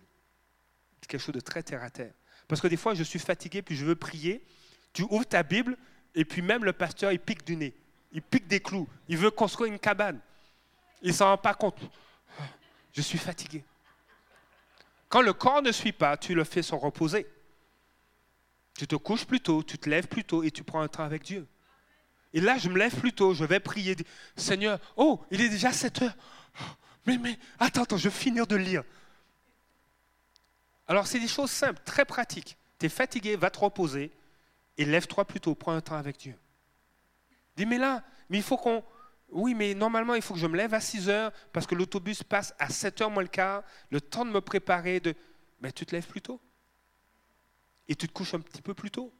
C'est quelque chose de très terre à terre. Parce que des fois, je suis fatigué, puis je veux prier. Tu ouvres ta Bible, et puis même le pasteur, il pique du nez. Il pique des clous. Il veut construire une cabane. Il ne s'en rend pas compte. Je suis fatigué. Quand le corps ne suit pas, tu le fais se reposer. Tu te couches plus tôt, tu te lèves plus tôt et tu prends un temps avec Dieu. Et là, je me lève plus tôt, je vais prier. Seigneur, oh, il est déjà 7 heures. Mais, mais, attends, attends, je vais finir de lire. Alors, c'est des choses simples, très pratiques. Tu es fatigué, va te reposer et lève-toi plus tôt, prends un temps avec Dieu. Dis, mais là, mais il faut qu'on. Oui, mais normalement, il faut que je me lève à 6 heures parce que l'autobus passe à 7 heures moins le quart, le temps de me préparer. De... Mais tu te lèves plus tôt. Et tu te couches un petit peu plus tôt.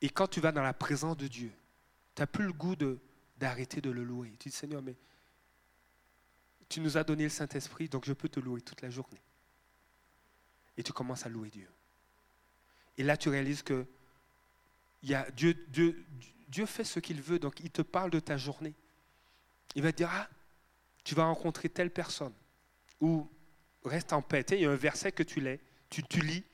Et quand tu vas dans la présence de Dieu, tu n'as plus le goût d'arrêter de, le louer. Tu dis, Seigneur, mais tu nous as donné le Saint-Esprit, donc je peux te louer toute la journée. Et tu commences à louer Dieu. Et là, tu réalises que Dieu, Dieu fait ce qu'il veut, donc il te parle de ta journée. Il va te dire, ah, tu vas rencontrer telle personne. Ou reste en paix. il y a un verset que tu, lis, tu, tu lis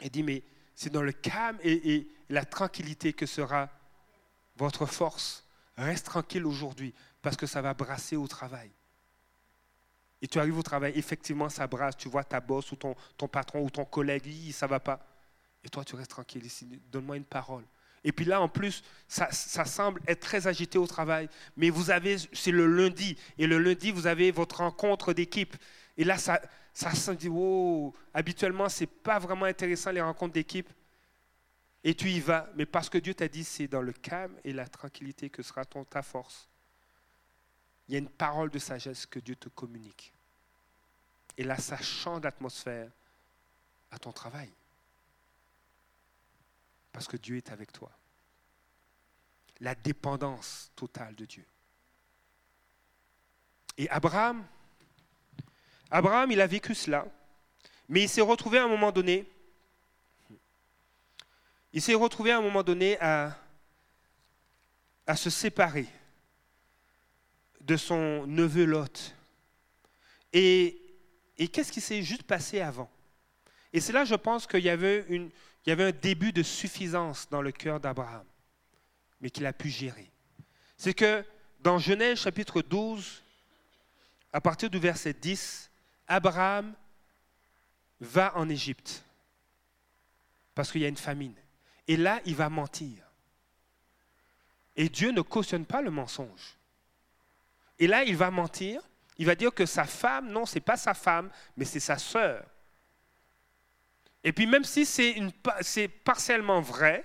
et dis, mais c'est dans le calme et, la tranquillité que sera votre force. Reste tranquille aujourd'hui parce que ça va brasser au travail. Et tu arrives au travail, effectivement, ça brasse. Tu vois ta boss ou ton, patron ou ton collègue, ça va pas. Et toi, tu restes tranquille ici. Donne-moi une parole. Et puis là, en plus, ça, semble être très agité au travail. Mais vous avez, c'est le lundi. Et le lundi, vous avez votre rencontre d'équipe. Et là, ça, ça se dit, oh, habituellement, ce n'est pas vraiment intéressant les rencontres d'équipe. Et tu y vas. Mais parce que Dieu t'a dit, c'est dans le calme et la tranquillité que sera ton, ta force. Il y a une parole de sagesse que Dieu te communique. Et là, ça change l'atmosphère à ton travail. Parce que Dieu est avec toi. La dépendance totale de Dieu. Et Abraham, Abraham, il a vécu cela, mais il s'est retrouvé à un moment donné, il s'est retrouvé à un moment donné à, à se séparer de son neveu Lot. Et, et qu'est-ce qui s'est juste passé avant? Et c'est là, je pense, qu'il y avait, une, il y avait un début de suffisance dans le cœur d'Abraham, mais qu'il a pu gérer. C'est que dans Genèse chapitre 12, à partir du verset 10, Abraham va en Égypte parce qu'il y a une famine. Et là, il va mentir. Et Dieu ne cautionne pas le mensonge. Et là, il va mentir. Il va dire que sa femme, non, ce n'est pas sa femme, mais c'est sa sœur. Et puis même si c'est partiellement vrai,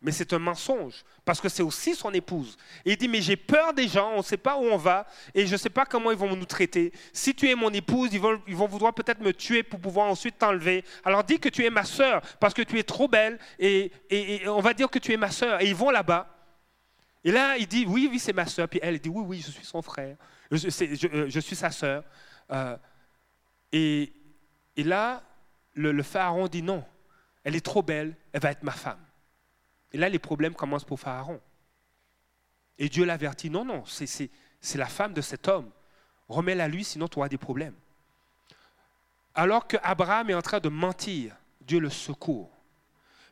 mais c'est un mensonge, parce que c'est aussi son épouse. Et il dit, mais j'ai peur des gens, on ne sait pas où on va, et je ne sais pas comment ils vont nous traiter. Si tu es mon épouse, ils vont, vouloir peut-être me tuer pour pouvoir ensuite t'enlever. Alors dis que tu es ma sœur, parce que tu es trop belle, et, on va dire que tu es ma sœur. Et ils vont là-bas. Et là, il dit, oui, oui, c'est ma sœur. Puis elle dit, oui, oui, je suis son frère, je, je suis sa sœur. Euh, et, là, le, pharaon dit, non, elle est trop belle, elle va être ma femme. Et là, les problèmes commencent pour Pharaon. Et Dieu l'avertit, non, non, c'est la femme de cet homme. Remets-la lui, sinon tu auras des problèmes. Alors qu'Abraham est en train de mentir, Dieu le secourt.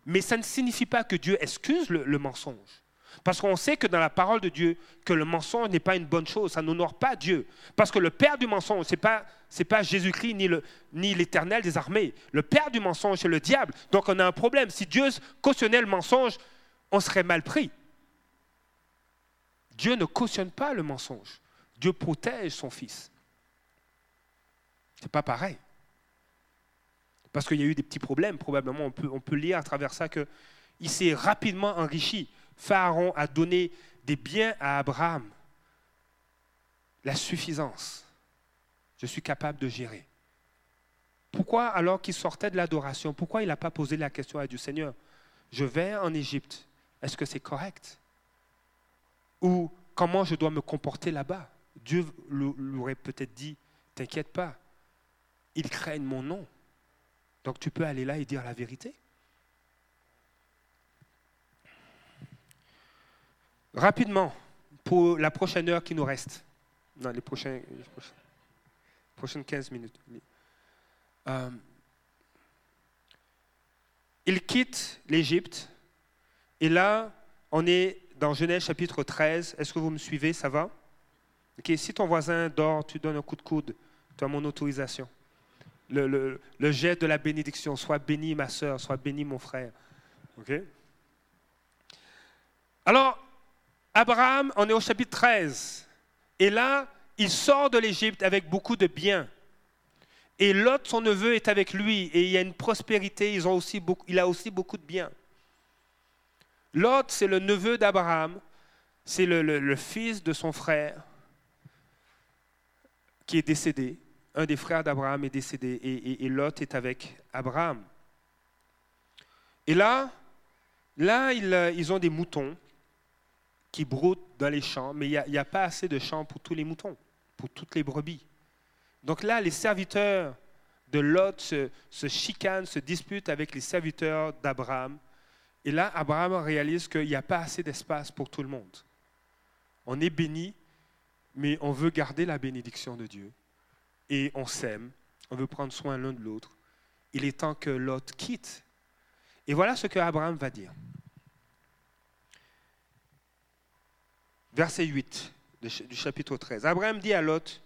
Mais ça ne signifie pas que Dieu excuse le, mensonge. Parce qu'on sait que dans la parole de Dieu, que le mensonge n'est pas une bonne chose, ça n'honore pas Dieu. Parce que le père du mensonge, ce n'est pas, pas Jésus-Christ ni l'éternel des armées. Le père du mensonge, c'est le diable. Donc on a un problème. Si Dieu cautionnait le mensonge, on serait mal pris. Dieu ne cautionne pas le mensonge. Dieu protège son fils. Ce n'est pas pareil. Parce qu'il y a eu des petits problèmes, probablement, on peut, on peut lire à travers ça qu'il s'est rapidement enrichi. Pharaon a donné des biens à Abraham. La suffisance. Je suis capable de gérer. Pourquoi, alors qu'il sortait de l'adoration, pourquoi il n'a pas posé la question à Dieu Seigneur Je vais en Égypte. Est-ce que c'est correct? Ou comment je dois me comporter là-bas? Dieu lui aurait peut-être dit, t'inquiète pas, ils craignent mon nom. Donc tu peux aller là et dire la vérité. Rapidement, pour la prochaine heure qui nous reste, non, les, prochaines 15 minutes. Euh, il quitte l'Égypte et là, on est dans Genèse chapitre 13. Est-ce que vous me suivez? Ça va? Ok. Si ton voisin dort, tu donnes un coup de coude. Tu as mon autorisation. Le, le, jet de la bénédiction. Sois béni ma soeur, sois béni mon frère. Alors, Abraham, on est au chapitre 13. Et là, il sort de l'Égypte avec beaucoup de biens. Et Lot, son neveu, est avec lui. Et il y a une prospérité. Ils ont aussi beaucoup, il a aussi beaucoup de biens. Lot, c'est le neveu d'Abraham, c'est le, fils de son frère qui est décédé. Un des frères d'Abraham est décédé et, Lot est avec Abraham. Et là, là ils, ont des moutons qui broutent dans les champs, mais il n'y a, pas assez de champs pour tous les moutons, pour toutes les brebis. Donc là, les serviteurs de Lot se chicanent, se disputent avec les serviteurs d'Abraham Et là, Abraham réalise qu'il n'y a pas assez d'espace pour tout le monde. On est béni, mais on veut garder la bénédiction de Dieu. Et on s'aime, on veut prendre soin l'un de l'autre. Il est temps que Lot quitte. Et voilà ce que Abraham va dire. Verset 8 du chapitre 13. Abraham dit à Lot,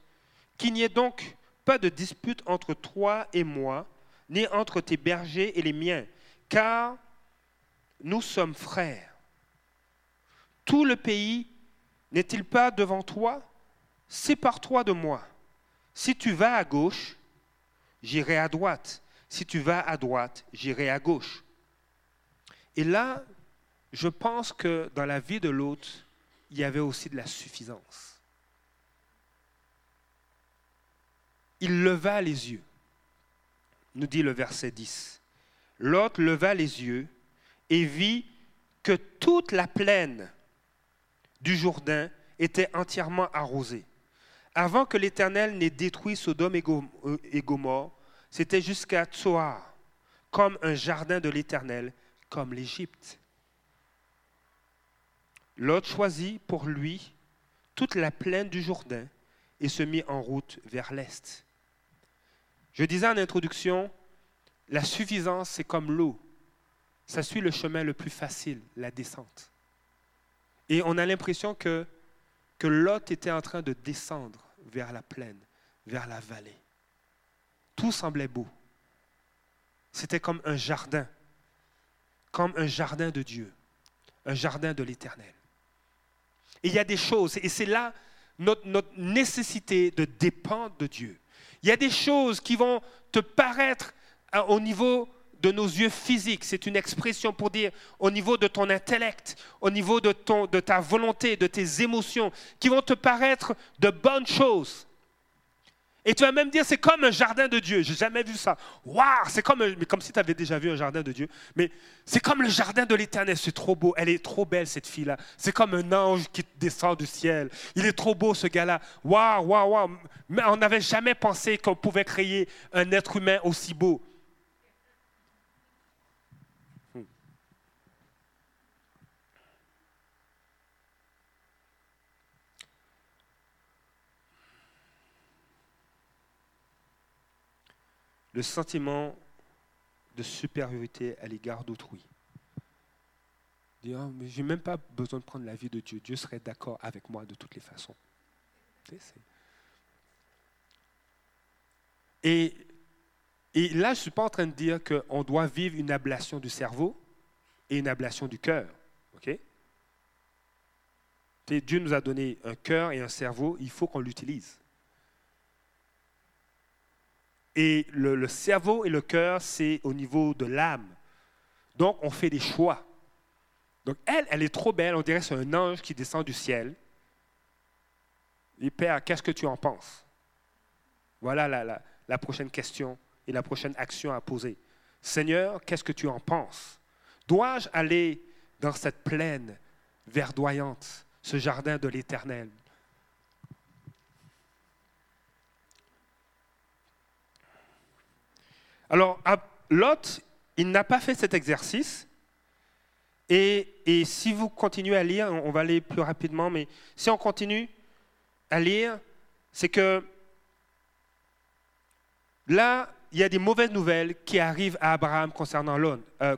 qu'il n'y ait donc pas de dispute entre toi et moi, ni entre tes bergers et les miens, car nous sommes frères. Tout le pays n'est-il pas devant toi? Sépare-toi de moi. Si tu vas à gauche, j'irai à droite. Si tu vas à droite, j'irai à gauche. Et là, je pense que dans la vie de l'autre, il y avait aussi de la suffisance. Il leva les yeux, nous dit le verset 10. L'autre leva les yeux et vit que toute la plaine du Jourdain était entièrement arrosée. Avant que l'Éternel n'ait détruit Sodome euh, et Gomorre, c'était jusqu'à Tsoar, comme un jardin de l'Éternel, comme l'Égypte. Lot choisit pour lui toute la plaine du Jourdain et se mit en route vers l'est. Je disais en introduction, la suffisance, c'est comme l'eau. Ça suit le chemin le plus facile, la descente. Et on a l'impression que, que Lot était en train de descendre vers la plaine, vers la vallée. Tout semblait beau. C'était comme un jardin, comme un jardin de Dieu, un jardin de l'Éternel. Et il y a des choses, et c'est là notre, nécessité de dépendre de Dieu. Il y a des choses qui vont te paraître au niveau de nos yeux physiques, c'est une expression pour dire au niveau de ton intellect, au niveau de ta volonté, de tes émotions, qui vont te paraître de bonnes choses. Et tu vas même dire, c'est comme un jardin de Dieu. J'ai jamais vu ça. Waouh, c'est comme, comme si tu avais déjà vu un jardin de Dieu. Mais c'est comme le jardin de l'Éternel. C'est trop beau. Elle est trop belle cette fille-là. C'est comme un ange qui descend du ciel. Il est trop beau ce gars-là. Waouh, waouh, waouh. Mais on n'avait jamais pensé qu'on pouvait créer un être humain aussi beau. Le sentiment de supériorité à l'égard d'autrui. Dire, oh, mais je n'ai même pas besoin de prendre la vie de Dieu. Dieu serait d'accord avec moi de toutes les façons. Et, et là, je ne suis pas en train de dire qu'on doit vivre une ablation du cerveau et une ablation du cœur. ok? Dieu nous a donné un cœur et un cerveau, il faut qu'on l'utilise. Et le, cerveau et le cœur, c'est au niveau de l'âme. Donc, on fait des choix. Donc, elle, elle est trop belle. On dirait que c'est un ange qui descend du ciel. Et Père, qu'est-ce que tu en penses? Voilà la, la prochaine question et la prochaine action à poser. Seigneur, qu'est-ce que tu en penses? Dois-je aller dans cette plaine verdoyante, ce jardin de l'Éternel? Alors, Lot, il n'a pas fait cet exercice. Et, si vous continuez à lire, on va aller plus rapidement, mais si on continue à lire, c'est que là, il y a des mauvaises nouvelles qui arrivent à Abraham concernant Lot. Euh.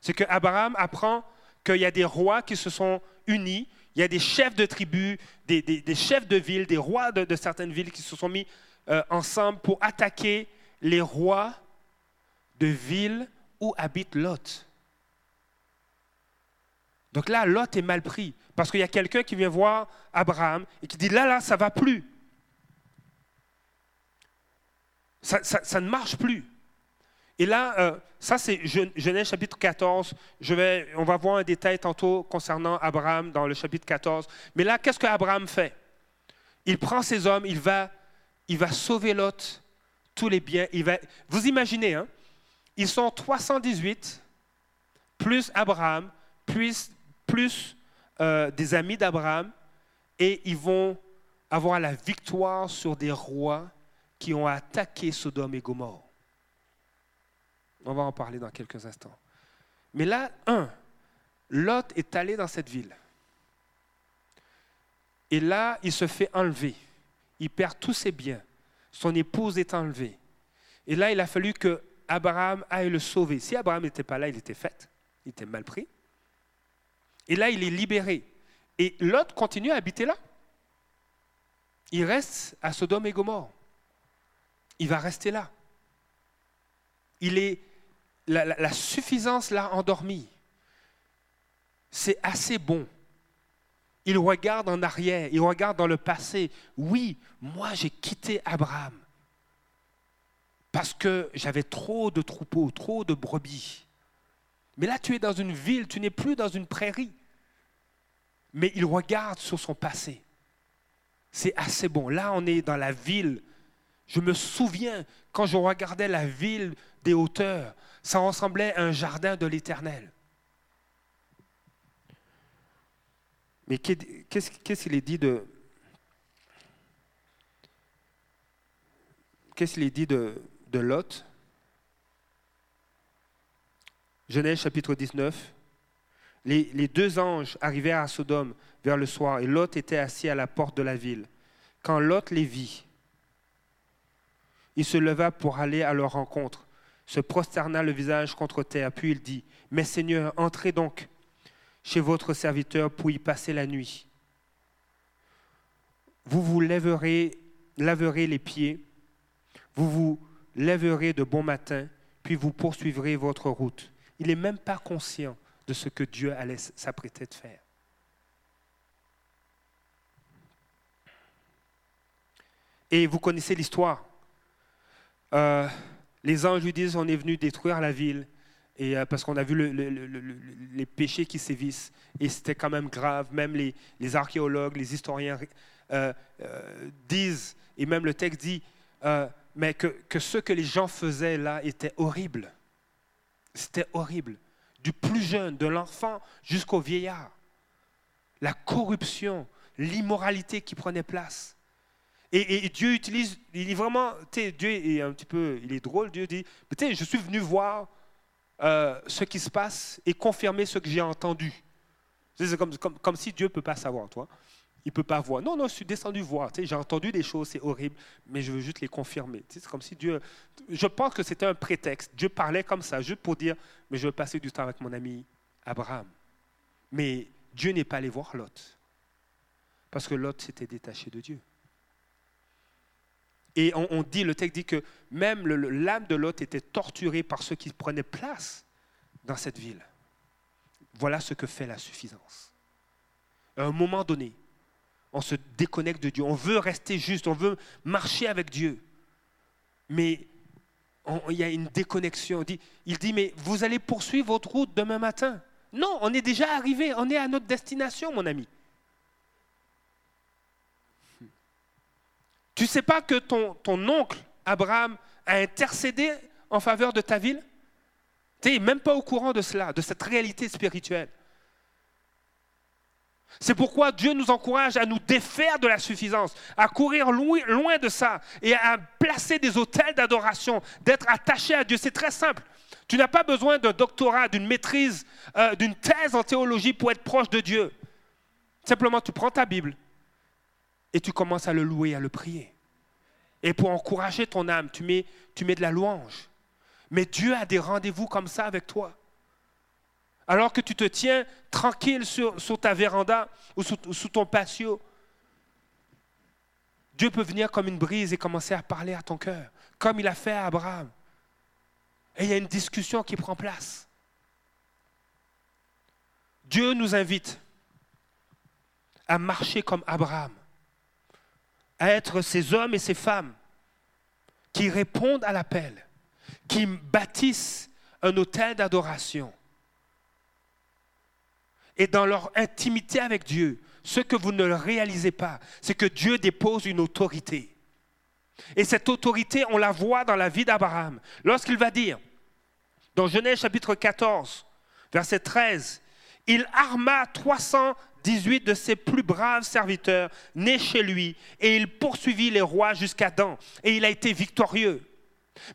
C'est que Abraham apprend qu'il y a des rois qui se sont unis, il y a des chefs de tribus, des, chefs de villes, des rois de, certaines villes qui se sont mis euh, ensemble pour attaquer les rois de villes où habite Lot. Donc là, Lot est mal pris parce qu'il y a quelqu'un qui vient voir Abraham et qui dit là, là, ça va plus. Ça, ne marche plus. Et là, euh, ça c'est Genèse chapitre 14. Je vais, on va voir un détail tantôt concernant Abraham dans le chapitre 14. Mais là, qu'est-ce qu'Abraham fait? Il prend ses hommes, il va, il va sauver Lot tous les biens. Vous imaginez, hein? ils sont 318, plus Abraham, plus, plus euh, des amis d'Abraham, et ils vont avoir la victoire sur des rois qui ont attaqué Sodome et Gomorre. On va en parler dans quelques instants. Mais là, un, Lot est allé dans cette ville. Et là, il se fait enlever. Il perd tous ses biens. Son épouse est enlevée. Et là, il a fallu que Abraham aille le sauver. Si Abraham n'était pas là, il était fait. Il était mal pris. Et là, il est libéré. Et Lot continue à habiter là. Il reste à Sodome et Gomorre. Il va rester là. Il est la, la suffisance l'a endormi. C'est assez bon. Il regarde en arrière, il regarde dans le passé. Oui, moi j'ai quitté Abraham parce que j'avais trop de troupeaux, trop de brebis. Mais là, tu es dans une ville, tu n'es plus dans une prairie. Mais il regarde sur son passé. C'est assez bon. Là, on est dans la ville. Je me souviens quand je regardais la ville des hauteurs, ça ressemblait à un jardin de l'Éternel. Mais qu'est-ce qu'il est dit de... Qu'est-ce qu'il est dit de, Lot? Genèse chapitre 19. Les, les, deux anges arrivèrent à Sodome vers le soir et Lot était assis à la porte de la ville. Quand Lot les vit, il se leva pour aller à leur rencontre, se prosterna le visage contre terre, puis il dit, Mais Seigneur, entrez donc chez votre serviteur pour y passer la nuit. Vous vous lèverez, laverez les pieds, vous vous lèverez de bon matin, puis vous poursuivrez votre route. Il n'est même pas conscient de ce que Dieu allait s'apprêter de faire. Et vous connaissez l'histoire. Euh, les anges lui disent, on est venu détruire la ville et euh, parce qu'on a vu les péchés qui sévissent, et c'était quand même grave. Même les, archéologues, les historiens euh, euh, disent, et même le texte dit, mais que, que, ce que les gens faisaient là était horrible. C'était horrible. Du plus jeune, de l'enfant jusqu'au vieillard. La corruption, l'immoralité qui prenait place. Et, Dieu utilise, il est vraiment, tu sais, Dieu est un petit peu, il est drôle, Dieu dit, tu sais, je suis venu voir euh, ce qui se passe et confirmer ce que j'ai entendu. C'est comme, si Dieu ne peut pas savoir, toi. Il ne peut pas voir. Non, non, je suis descendu voir. j'ai entendu des choses, c'est horrible, mais je veux juste les confirmer. c'est comme si Dieu. Je pense que c'était un prétexte. Dieu parlait comme ça, juste pour dire Mais je veux passer du temps avec mon ami Abraham. Mais Dieu n'est pas allé voir Lot. Parce que Lot s'était détaché de Dieu. Et on, dit, le texte dit que même l'âme de Lot était torturée par ceux qui prenaient place dans cette ville. Voilà ce que fait la suffisance. À un moment donné, on se déconnecte de Dieu. On veut rester juste, on veut marcher avec Dieu. Mais il y a une déconnexion. il dit, mais vous allez poursuivre votre route demain matin. Non, on est déjà arrivé, on est à notre destination, mon ami. Tu sais pas que ton, oncle, Abraham, a intercédé en faveur de ta ville? Tu n'es même pas au courant de cela, de cette réalité spirituelle. C'est pourquoi Dieu nous encourage à nous défaire de la suffisance, à courir loin, loin de ça et à placer des hôtels d'adoration, d'être attaché à Dieu. C'est très simple. Tu n'as pas besoin d'un doctorat, d'une maîtrise, euh, d'une thèse en théologie pour être proche de Dieu. Simplement, tu prends ta Bible, et tu commences à le louer, à le prier. Et pour encourager ton âme, tu mets, de la louange. Mais Dieu a des rendez-vous comme ça avec toi. Alors que tu te tiens tranquille sur, ta véranda ou sous, ton patio, Dieu peut venir comme une brise et commencer à parler à ton cœur, comme il a fait à Abraham. Et il y a une discussion qui prend place. Dieu nous invite à marcher comme Abraham à être ces hommes et ces femmes qui répondent à l'appel, qui bâtissent un hôtel d'adoration. Et dans leur intimité avec Dieu, ce que vous ne réalisez pas, c'est que Dieu dépose une autorité. Et cette autorité, on la voit dans la vie d'Abraham. Lorsqu'il va dire, dans Genèse chapitre 14, verset 13, il arma 300 18 de ses plus braves serviteurs nés chez lui, et il poursuivit les rois jusqu'à Dan, et il a été victorieux.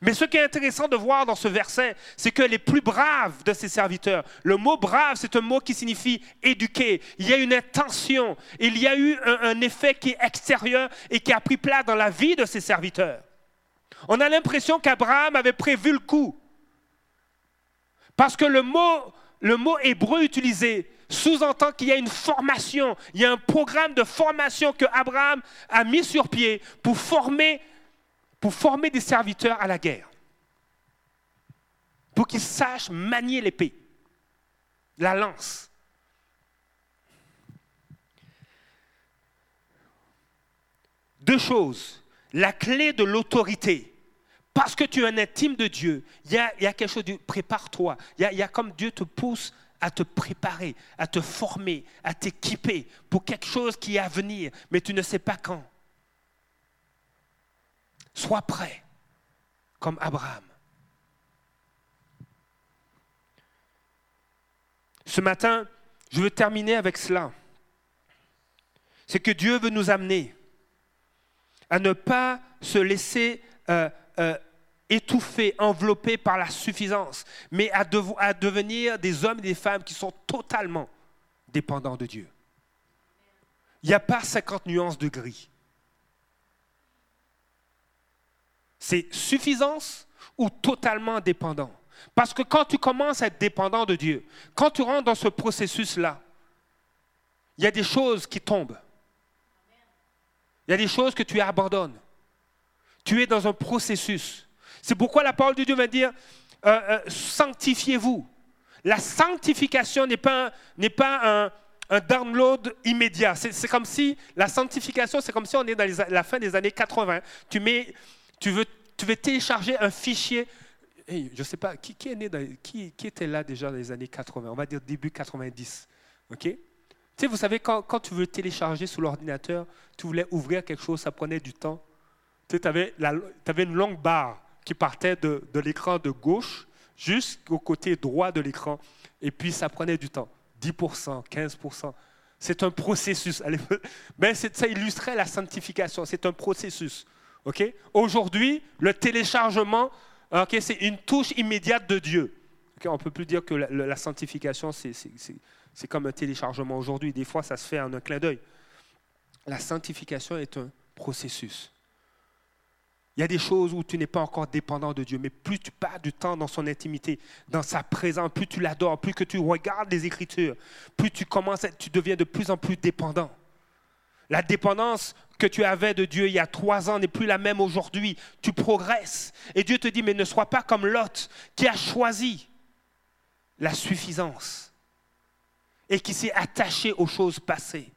Mais ce qui est intéressant de voir dans ce verset, c'est que les plus braves de ses serviteurs, le mot brave, c'est un mot qui signifie éduquer. Il y a une intention, il y a eu un, un effet qui est extérieur et qui a pris place dans la vie de ses serviteurs. On a l'impression qu'Abraham avait prévu le coup. Parce que le mot, le mot hébreu utilisé sous-entend qu'il y a une formation, il y a un programme de formation que Abraham a mis sur pied pour former, des serviteurs à la guerre. Pour qu'ils sachent manier l'épée, la lance. Deux choses. La clé de l'autorité parce que tu es un intime de Dieu, il y a, quelque chose de prépare-toi. Il, y a comme Dieu te pousse à te préparer, à te former, à t'équiper pour quelque chose qui est à venir, mais tu ne sais pas quand. Sois prêt, comme Abraham. Ce matin, je veux terminer avec cela. C'est que Dieu veut nous amener à ne pas se laisser euh, euh, étouffés, enveloppés par la suffisance, mais à, devenir des hommes et des femmes qui sont totalement dépendants de Dieu. Il n'y a pas 50 nuances de gris. C'est suffisance ou totalement dépendant. Parce que quand tu commences à être dépendant de Dieu, quand tu rentres dans ce processus-là, il y a des choses qui tombent. Il y a des choses que tu abandonnes. Tu es dans un processus. C'est pourquoi la parole de Dieu va dire euh, euh, sanctifiez-vous. La sanctification n'est pas, un, download immédiat. C'est, comme si la sanctification, c'est comme si on est dans la fin des années 80. Tu, veux, télécharger un fichier. je ne sais pas, qui, est né qui, qui, était là déjà dans les années 80 On va dire début 90. OK? Tu sais, vous savez, quand, tu veux télécharger sur l'ordinateur, tu voulais ouvrir quelque chose, ça prenait du temps. Tu avais une longue barre qui partait de, l'écran de gauche jusqu'au côté droit de l'écran. Et puis, ça prenait du temps. 10%, 15%. C'est un processus. Mais ça illustrait la sanctification. C'est un processus. Aujourd'hui, le téléchargement, c'est une touche immédiate de Dieu. On ne peut plus dire que la, la sanctification, c'est comme un téléchargement aujourd'hui. Des fois, ça se fait en un clin d'œil. La sanctification est un processus. Il y a des choses où tu n'es pas encore dépendant de Dieu, mais plus tu passes du temps dans son intimité, dans sa présence, plus tu l'adores, plus que tu regardes les Écritures, plus tu commences, tu deviens de plus en plus dépendant. La dépendance que tu avais de Dieu il y a trois ans n'est plus la même aujourd'hui. Tu progresses. Et Dieu te dit, mais ne sois pas comme Lot, qui a choisi la suffisance et qui s'est attaché aux choses passées.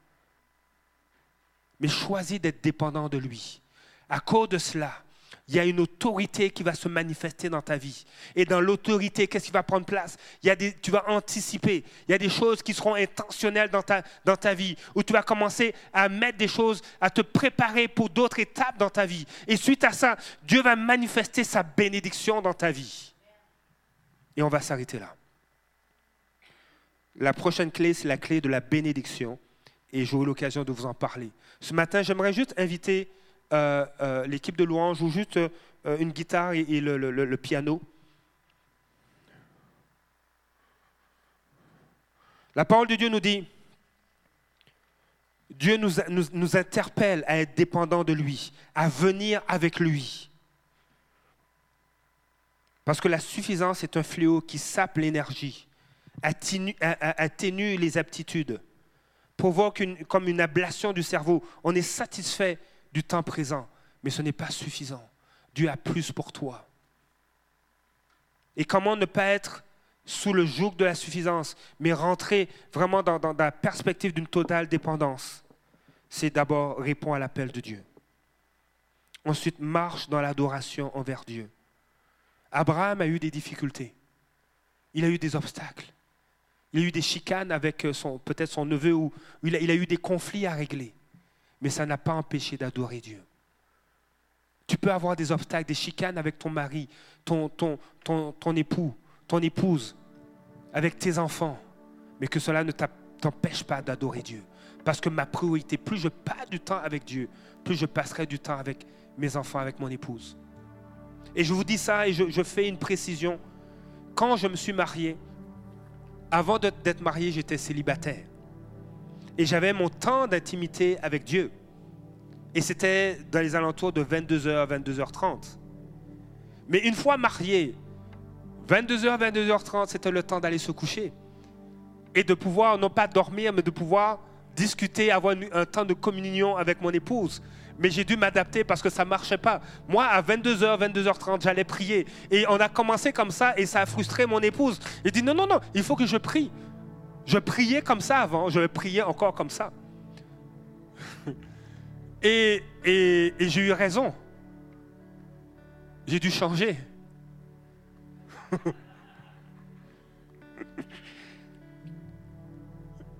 Mais choisis d'être dépendant de lui. À cause de cela, il y a une autorité qui va se manifester dans ta vie. Et dans l'autorité, qu'est-ce qui va prendre place? Il y a des, Tu vas anticiper. Il y a des choses qui seront intentionnelles dans ta, dans ta vie, où tu vas commencer à mettre des choses, à te préparer pour d'autres étapes dans ta vie. Et suite à ça, Dieu va manifester sa bénédiction dans ta vie. Et on va s'arrêter là. La prochaine clé, c'est la clé de la bénédiction. Et j'aurai l'occasion de vous en parler. Ce matin, j'aimerais juste inviter l'équipe de louange joue juste euh, une guitare et, le, piano. La parole de Dieu nous dit, Dieu nous, nous, interpelle à être dépendants de lui, à venir avec lui. Parce que la suffisance est un fléau qui sape l'énergie, atténue, les aptitudes, provoque comme une ablation du cerveau. On est satisfait du temps présent, mais ce n'est pas suffisant. Dieu a plus pour toi. Et comment ne pas être sous le joug de la suffisance, mais rentrer vraiment dans, la perspective d'une totale dépendance? C'est d'abord répondre à l'appel de Dieu. Ensuite, marche dans l'adoration envers Dieu. Abraham a eu des difficultés. Il a eu des obstacles. Il a eu des chicanes avec peut-être son neveu ou il a eu des conflits à régler mais ça n'a pas empêché d'adorer Dieu. Tu peux avoir des obstacles, des chicanes avec ton mari, ton, ton, ton, époux, ton épouse, avec tes enfants, mais que cela ne t'empêche pas d'adorer Dieu. Parce que ma priorité, plus je passe du temps avec Dieu, plus je passerai du temps avec mes enfants, avec mon épouse. Et je vous dis ça et je, je fais une précision. Quand je me suis marié, avant d'être marié, j'étais célibataire. Et j'avais mon temps d'intimité avec Dieu. Et c'était dans les alentours de 22h, 22h30. Mais une fois marié, 22h, 22h30, c'était le temps d'aller se coucher. Et de pouvoir, non pas dormir, mais de pouvoir discuter, avoir un temps de communion avec mon épouse. Mais j'ai dû m'adapter parce que ça ne marchait pas. Moi, à 22h, 22h30, j'allais prier. Et on a commencé comme ça et ça a frustré mon épouse. Il dit non, non, non, il faut que je prie. Je priais comme ça avant, je priais encore comme ça. Et, j'ai eu raison. J'ai dû changer.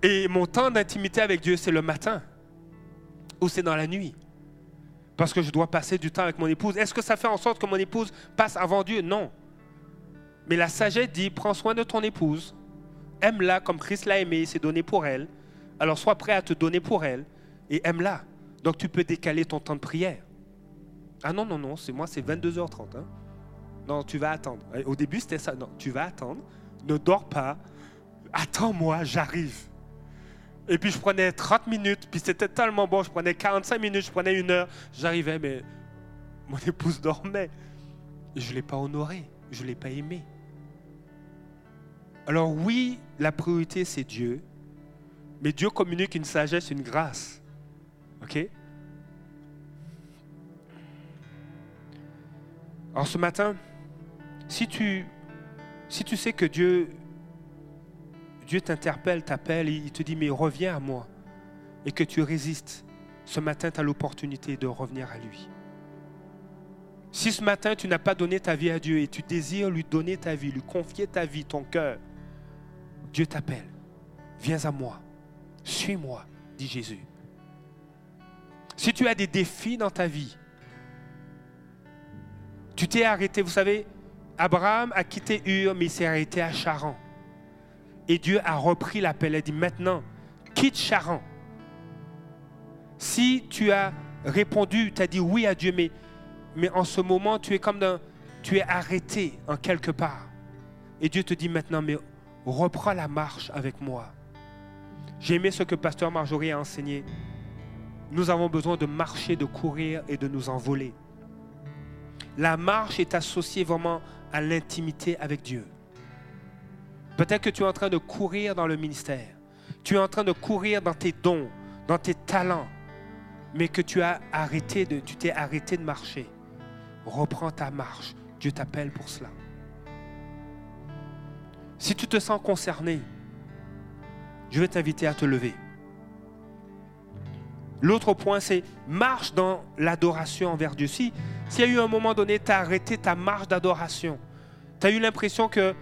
Et mon temps d'intimité avec Dieu, c'est le matin ou c'est dans la nuit. Parce que je dois passer du temps avec mon épouse. Est-ce que ça fait en sorte que mon épouse passe avant Dieu? Non. Mais la sagesse dit, prends soin de ton épouse, aime-la comme Christ l'a aimée, il s'est donné pour elle. Alors sois prêt à te donner pour elle et aime-la. Donc tu peux décaler ton temps de prière. Ah non, non, non, c'est moi, c'est 22h30. hein. Non, tu vas attendre. Au début, c'était ça. Non, tu vas attendre. Ne dors pas. Attends-moi, j'arrive. Et puis je prenais 30 minutes, puis c'était tellement bon, je prenais 45 minutes, je prenais une heure, j'arrivais, mais mon épouse dormait. Je ne l'ai pas honoré, je ne l'ai pas aimé. Alors oui, la priorité, c'est Dieu, mais Dieu communique une sagesse, une grâce. OK? Alors ce matin, si tu, sais que Dieu Dieu t'interpelle, t'appelle, il te dit, mais reviens à moi, et que tu résistes, ce matin, tu as l'opportunité de revenir à lui. Si ce matin, tu n'as pas donné ta vie à Dieu et tu désires lui donner ta vie, lui confier ta vie, ton cœur, Dieu t'appelle. Viens à moi. Suis-moi, dit Jésus. Si tu as des défis dans ta vie, tu t'es arrêté, vous savez, Abraham a quitté Ur, mais il s'est arrêté à Charan. Et Dieu a repris l'appel et dit maintenant, quitte Charan. Si tu as répondu, tu as dit oui à Dieu, mais, mais en ce moment, tu es comme dans, tu es arrêté en quelque part. Et Dieu te dit maintenant, mais reprends la marche avec moi. J'ai aimé ce que Pasteur Marjorie a enseigné. Nous avons besoin de marcher, de courir et de nous envoler. La marche est associée vraiment à l'intimité avec Dieu. Peut-être que tu es en train de courir dans le ministère. Tu es en train de courir dans tes dons, dans tes talents, mais que tu as tu t'es arrêté de marcher. Reprends ta marche. Dieu t'appelle pour cela. Si tu te sens concerné, je vais t'inviter à te lever. L'autre point, c'est marche dans l'adoration envers Dieu. Si, s'il y a eu un moment donné, tu as arrêté ta marche d'adoration, tu as eu l'impression que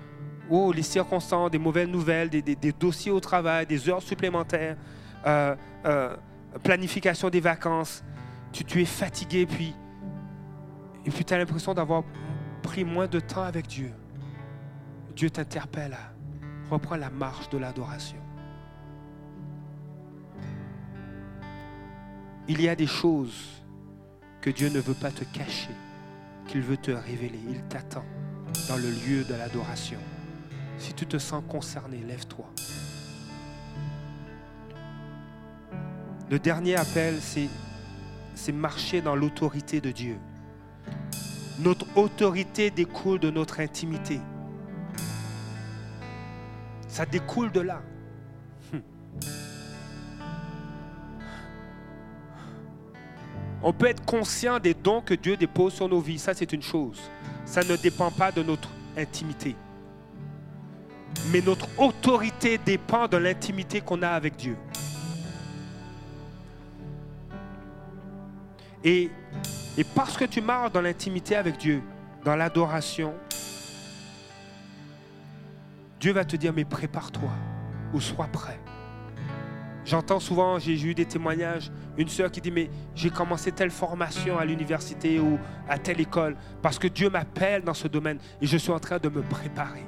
oh, les circonstances, des mauvaises nouvelles, des, dossiers au travail, des heures supplémentaires, euh, euh, planification des vacances, tu, es fatigué, et puis tu as l'impression d'avoir pris moins de temps avec Dieu. Dieu t'interpelle à reprendre la marche de l'adoration. Il y a des choses que Dieu ne veut pas te cacher, qu'il veut te révéler. Il t'attend dans le lieu de l'adoration. Si tu te sens concerné, lève-toi. Le dernier appel, c'est marcher dans l'autorité de Dieu. Notre autorité découle de notre intimité. Ça découle de là. On peut être conscient des dons que Dieu dépose sur nos vies, ça c'est une chose. Ça ne dépend pas de notre intimité. Mais notre autorité dépend de l'intimité qu'on a avec Dieu. Et, et parce que tu marches dans l'intimité avec Dieu, dans l'adoration, Dieu va te dire, mais prépare-toi ou sois prêt. J'entends souvent, j'ai eu des témoignages, une sœur qui dit, mais j'ai commencé telle formation à l'université ou à telle école parce que Dieu m'appelle dans ce domaine et je suis en train de me préparer.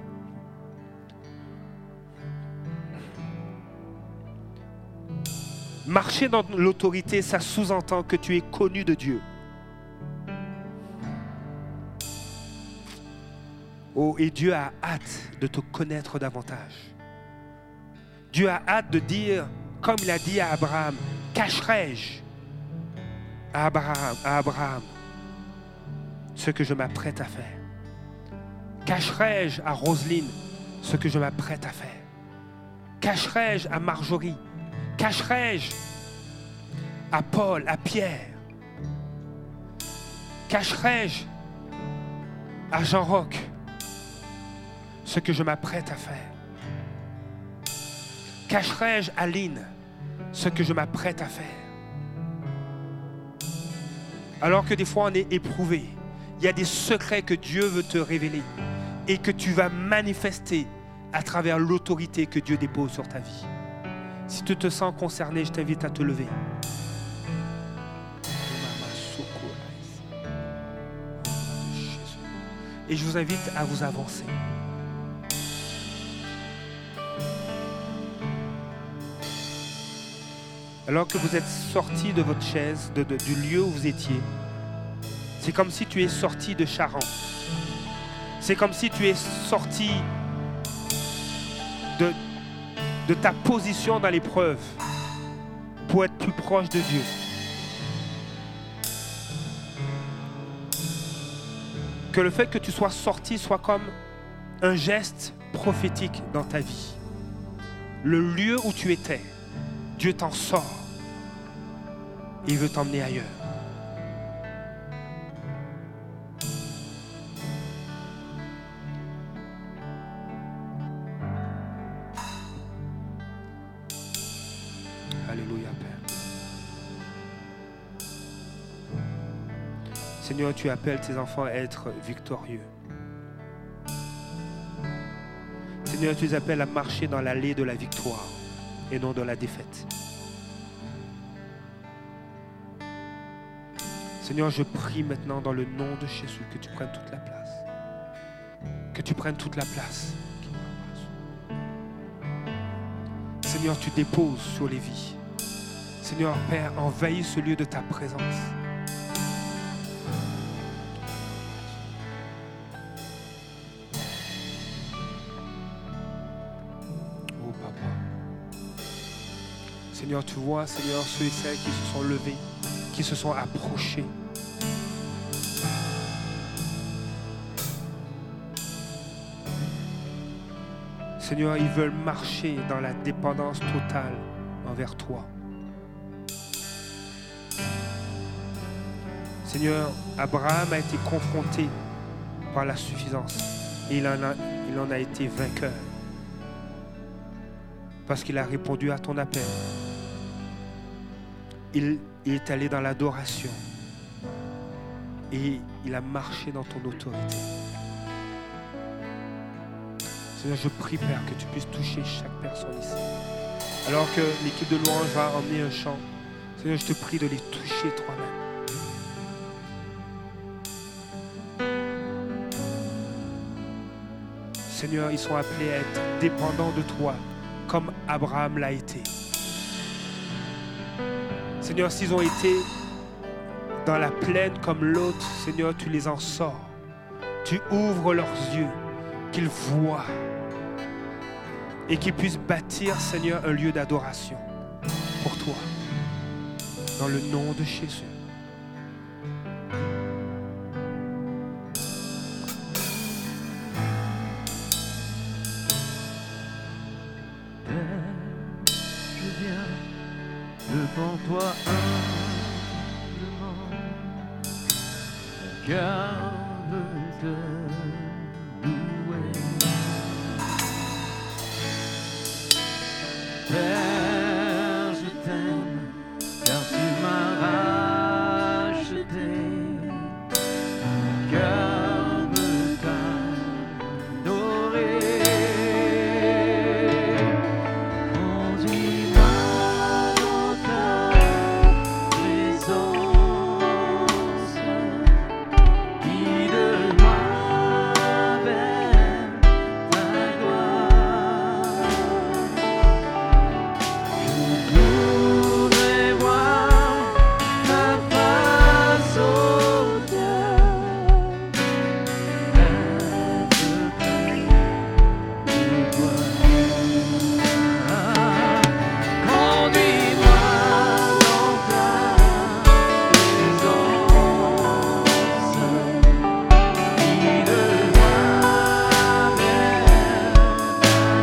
Marcher dans l'autorité, ça sous-entend que tu es connu de Dieu. Oh, et Dieu a hâte de te connaître davantage. Dieu a hâte de dire, comme il a dit à Abraham, cacherai-je à Abraham, Abraham ce que je m'apprête à faire? Cacherai-je à Roselyne ce que je m'apprête à faire? Cacherai-je à Marjorie? Cacherai-je à Paul, à Pierre? Cacherai-je à Jean-Roch? Ce que je m'apprête à faire Cacherai-je à Lynn ce que je m'apprête à faire? Alors que des fois on est éprouvé, il y a des secrets que Dieu veut te révéler et que tu vas manifester à travers l'autorité que Dieu dépose sur ta vie. Si tu te sens concerné, je t'invite à te lever. Et je vous invite à vous avancer. Alors que vous êtes sorti de votre chaise, du lieu où vous étiez, c'est comme si tu es sorti de Charan. C'est comme si tu es sorti de ta position dans l'épreuve pour être plus proche de Dieu. Que le fait que tu sois sorti soit comme un geste prophétique dans ta vie. Le lieu où tu étais, Dieu t'en sort. Il veut t'emmener ailleurs. Alléluia, Père. Seigneur, tu appelles tes enfants à être victorieux. Seigneur, tu les appelles à marcher dans l'allée de la victoire et non dans la défaite. Seigneur, je prie maintenant dans le nom de Jésus que tu prennes toute la place. Que tu prennes toute la place. Seigneur, tu déposes sur les vies. Seigneur, Père, envahis ce lieu de ta présence. Seigneur, tu vois, Seigneur, ceux et celles qui se sont levés, qui se sont approchés. Seigneur, ils veulent marcher dans la dépendance totale envers toi. Seigneur, Abraham a été confronté par la suffisance et il en a, il en a été vainqueur parce qu'il a répondu à ton appel. Il, est allé dans l'adoration et il a marché dans ton autorité. Seigneur, je prie, Père, que tu puisses toucher chaque personne ici. Alors que l'équipe de louange va emmener un chant, Seigneur, je te prie de les toucher toi-même. Seigneur, ils sont appelés à être dépendants de toi, comme Abraham l'a été. Seigneur, s'ils ont été dans la plaine comme l'autre, Seigneur, tu les en sors. Tu ouvres leurs yeux, qu'ils voient et qu'ils puissent bâtir, Seigneur, un lieu d'adoration pour toi. Dans le nom de Jésus.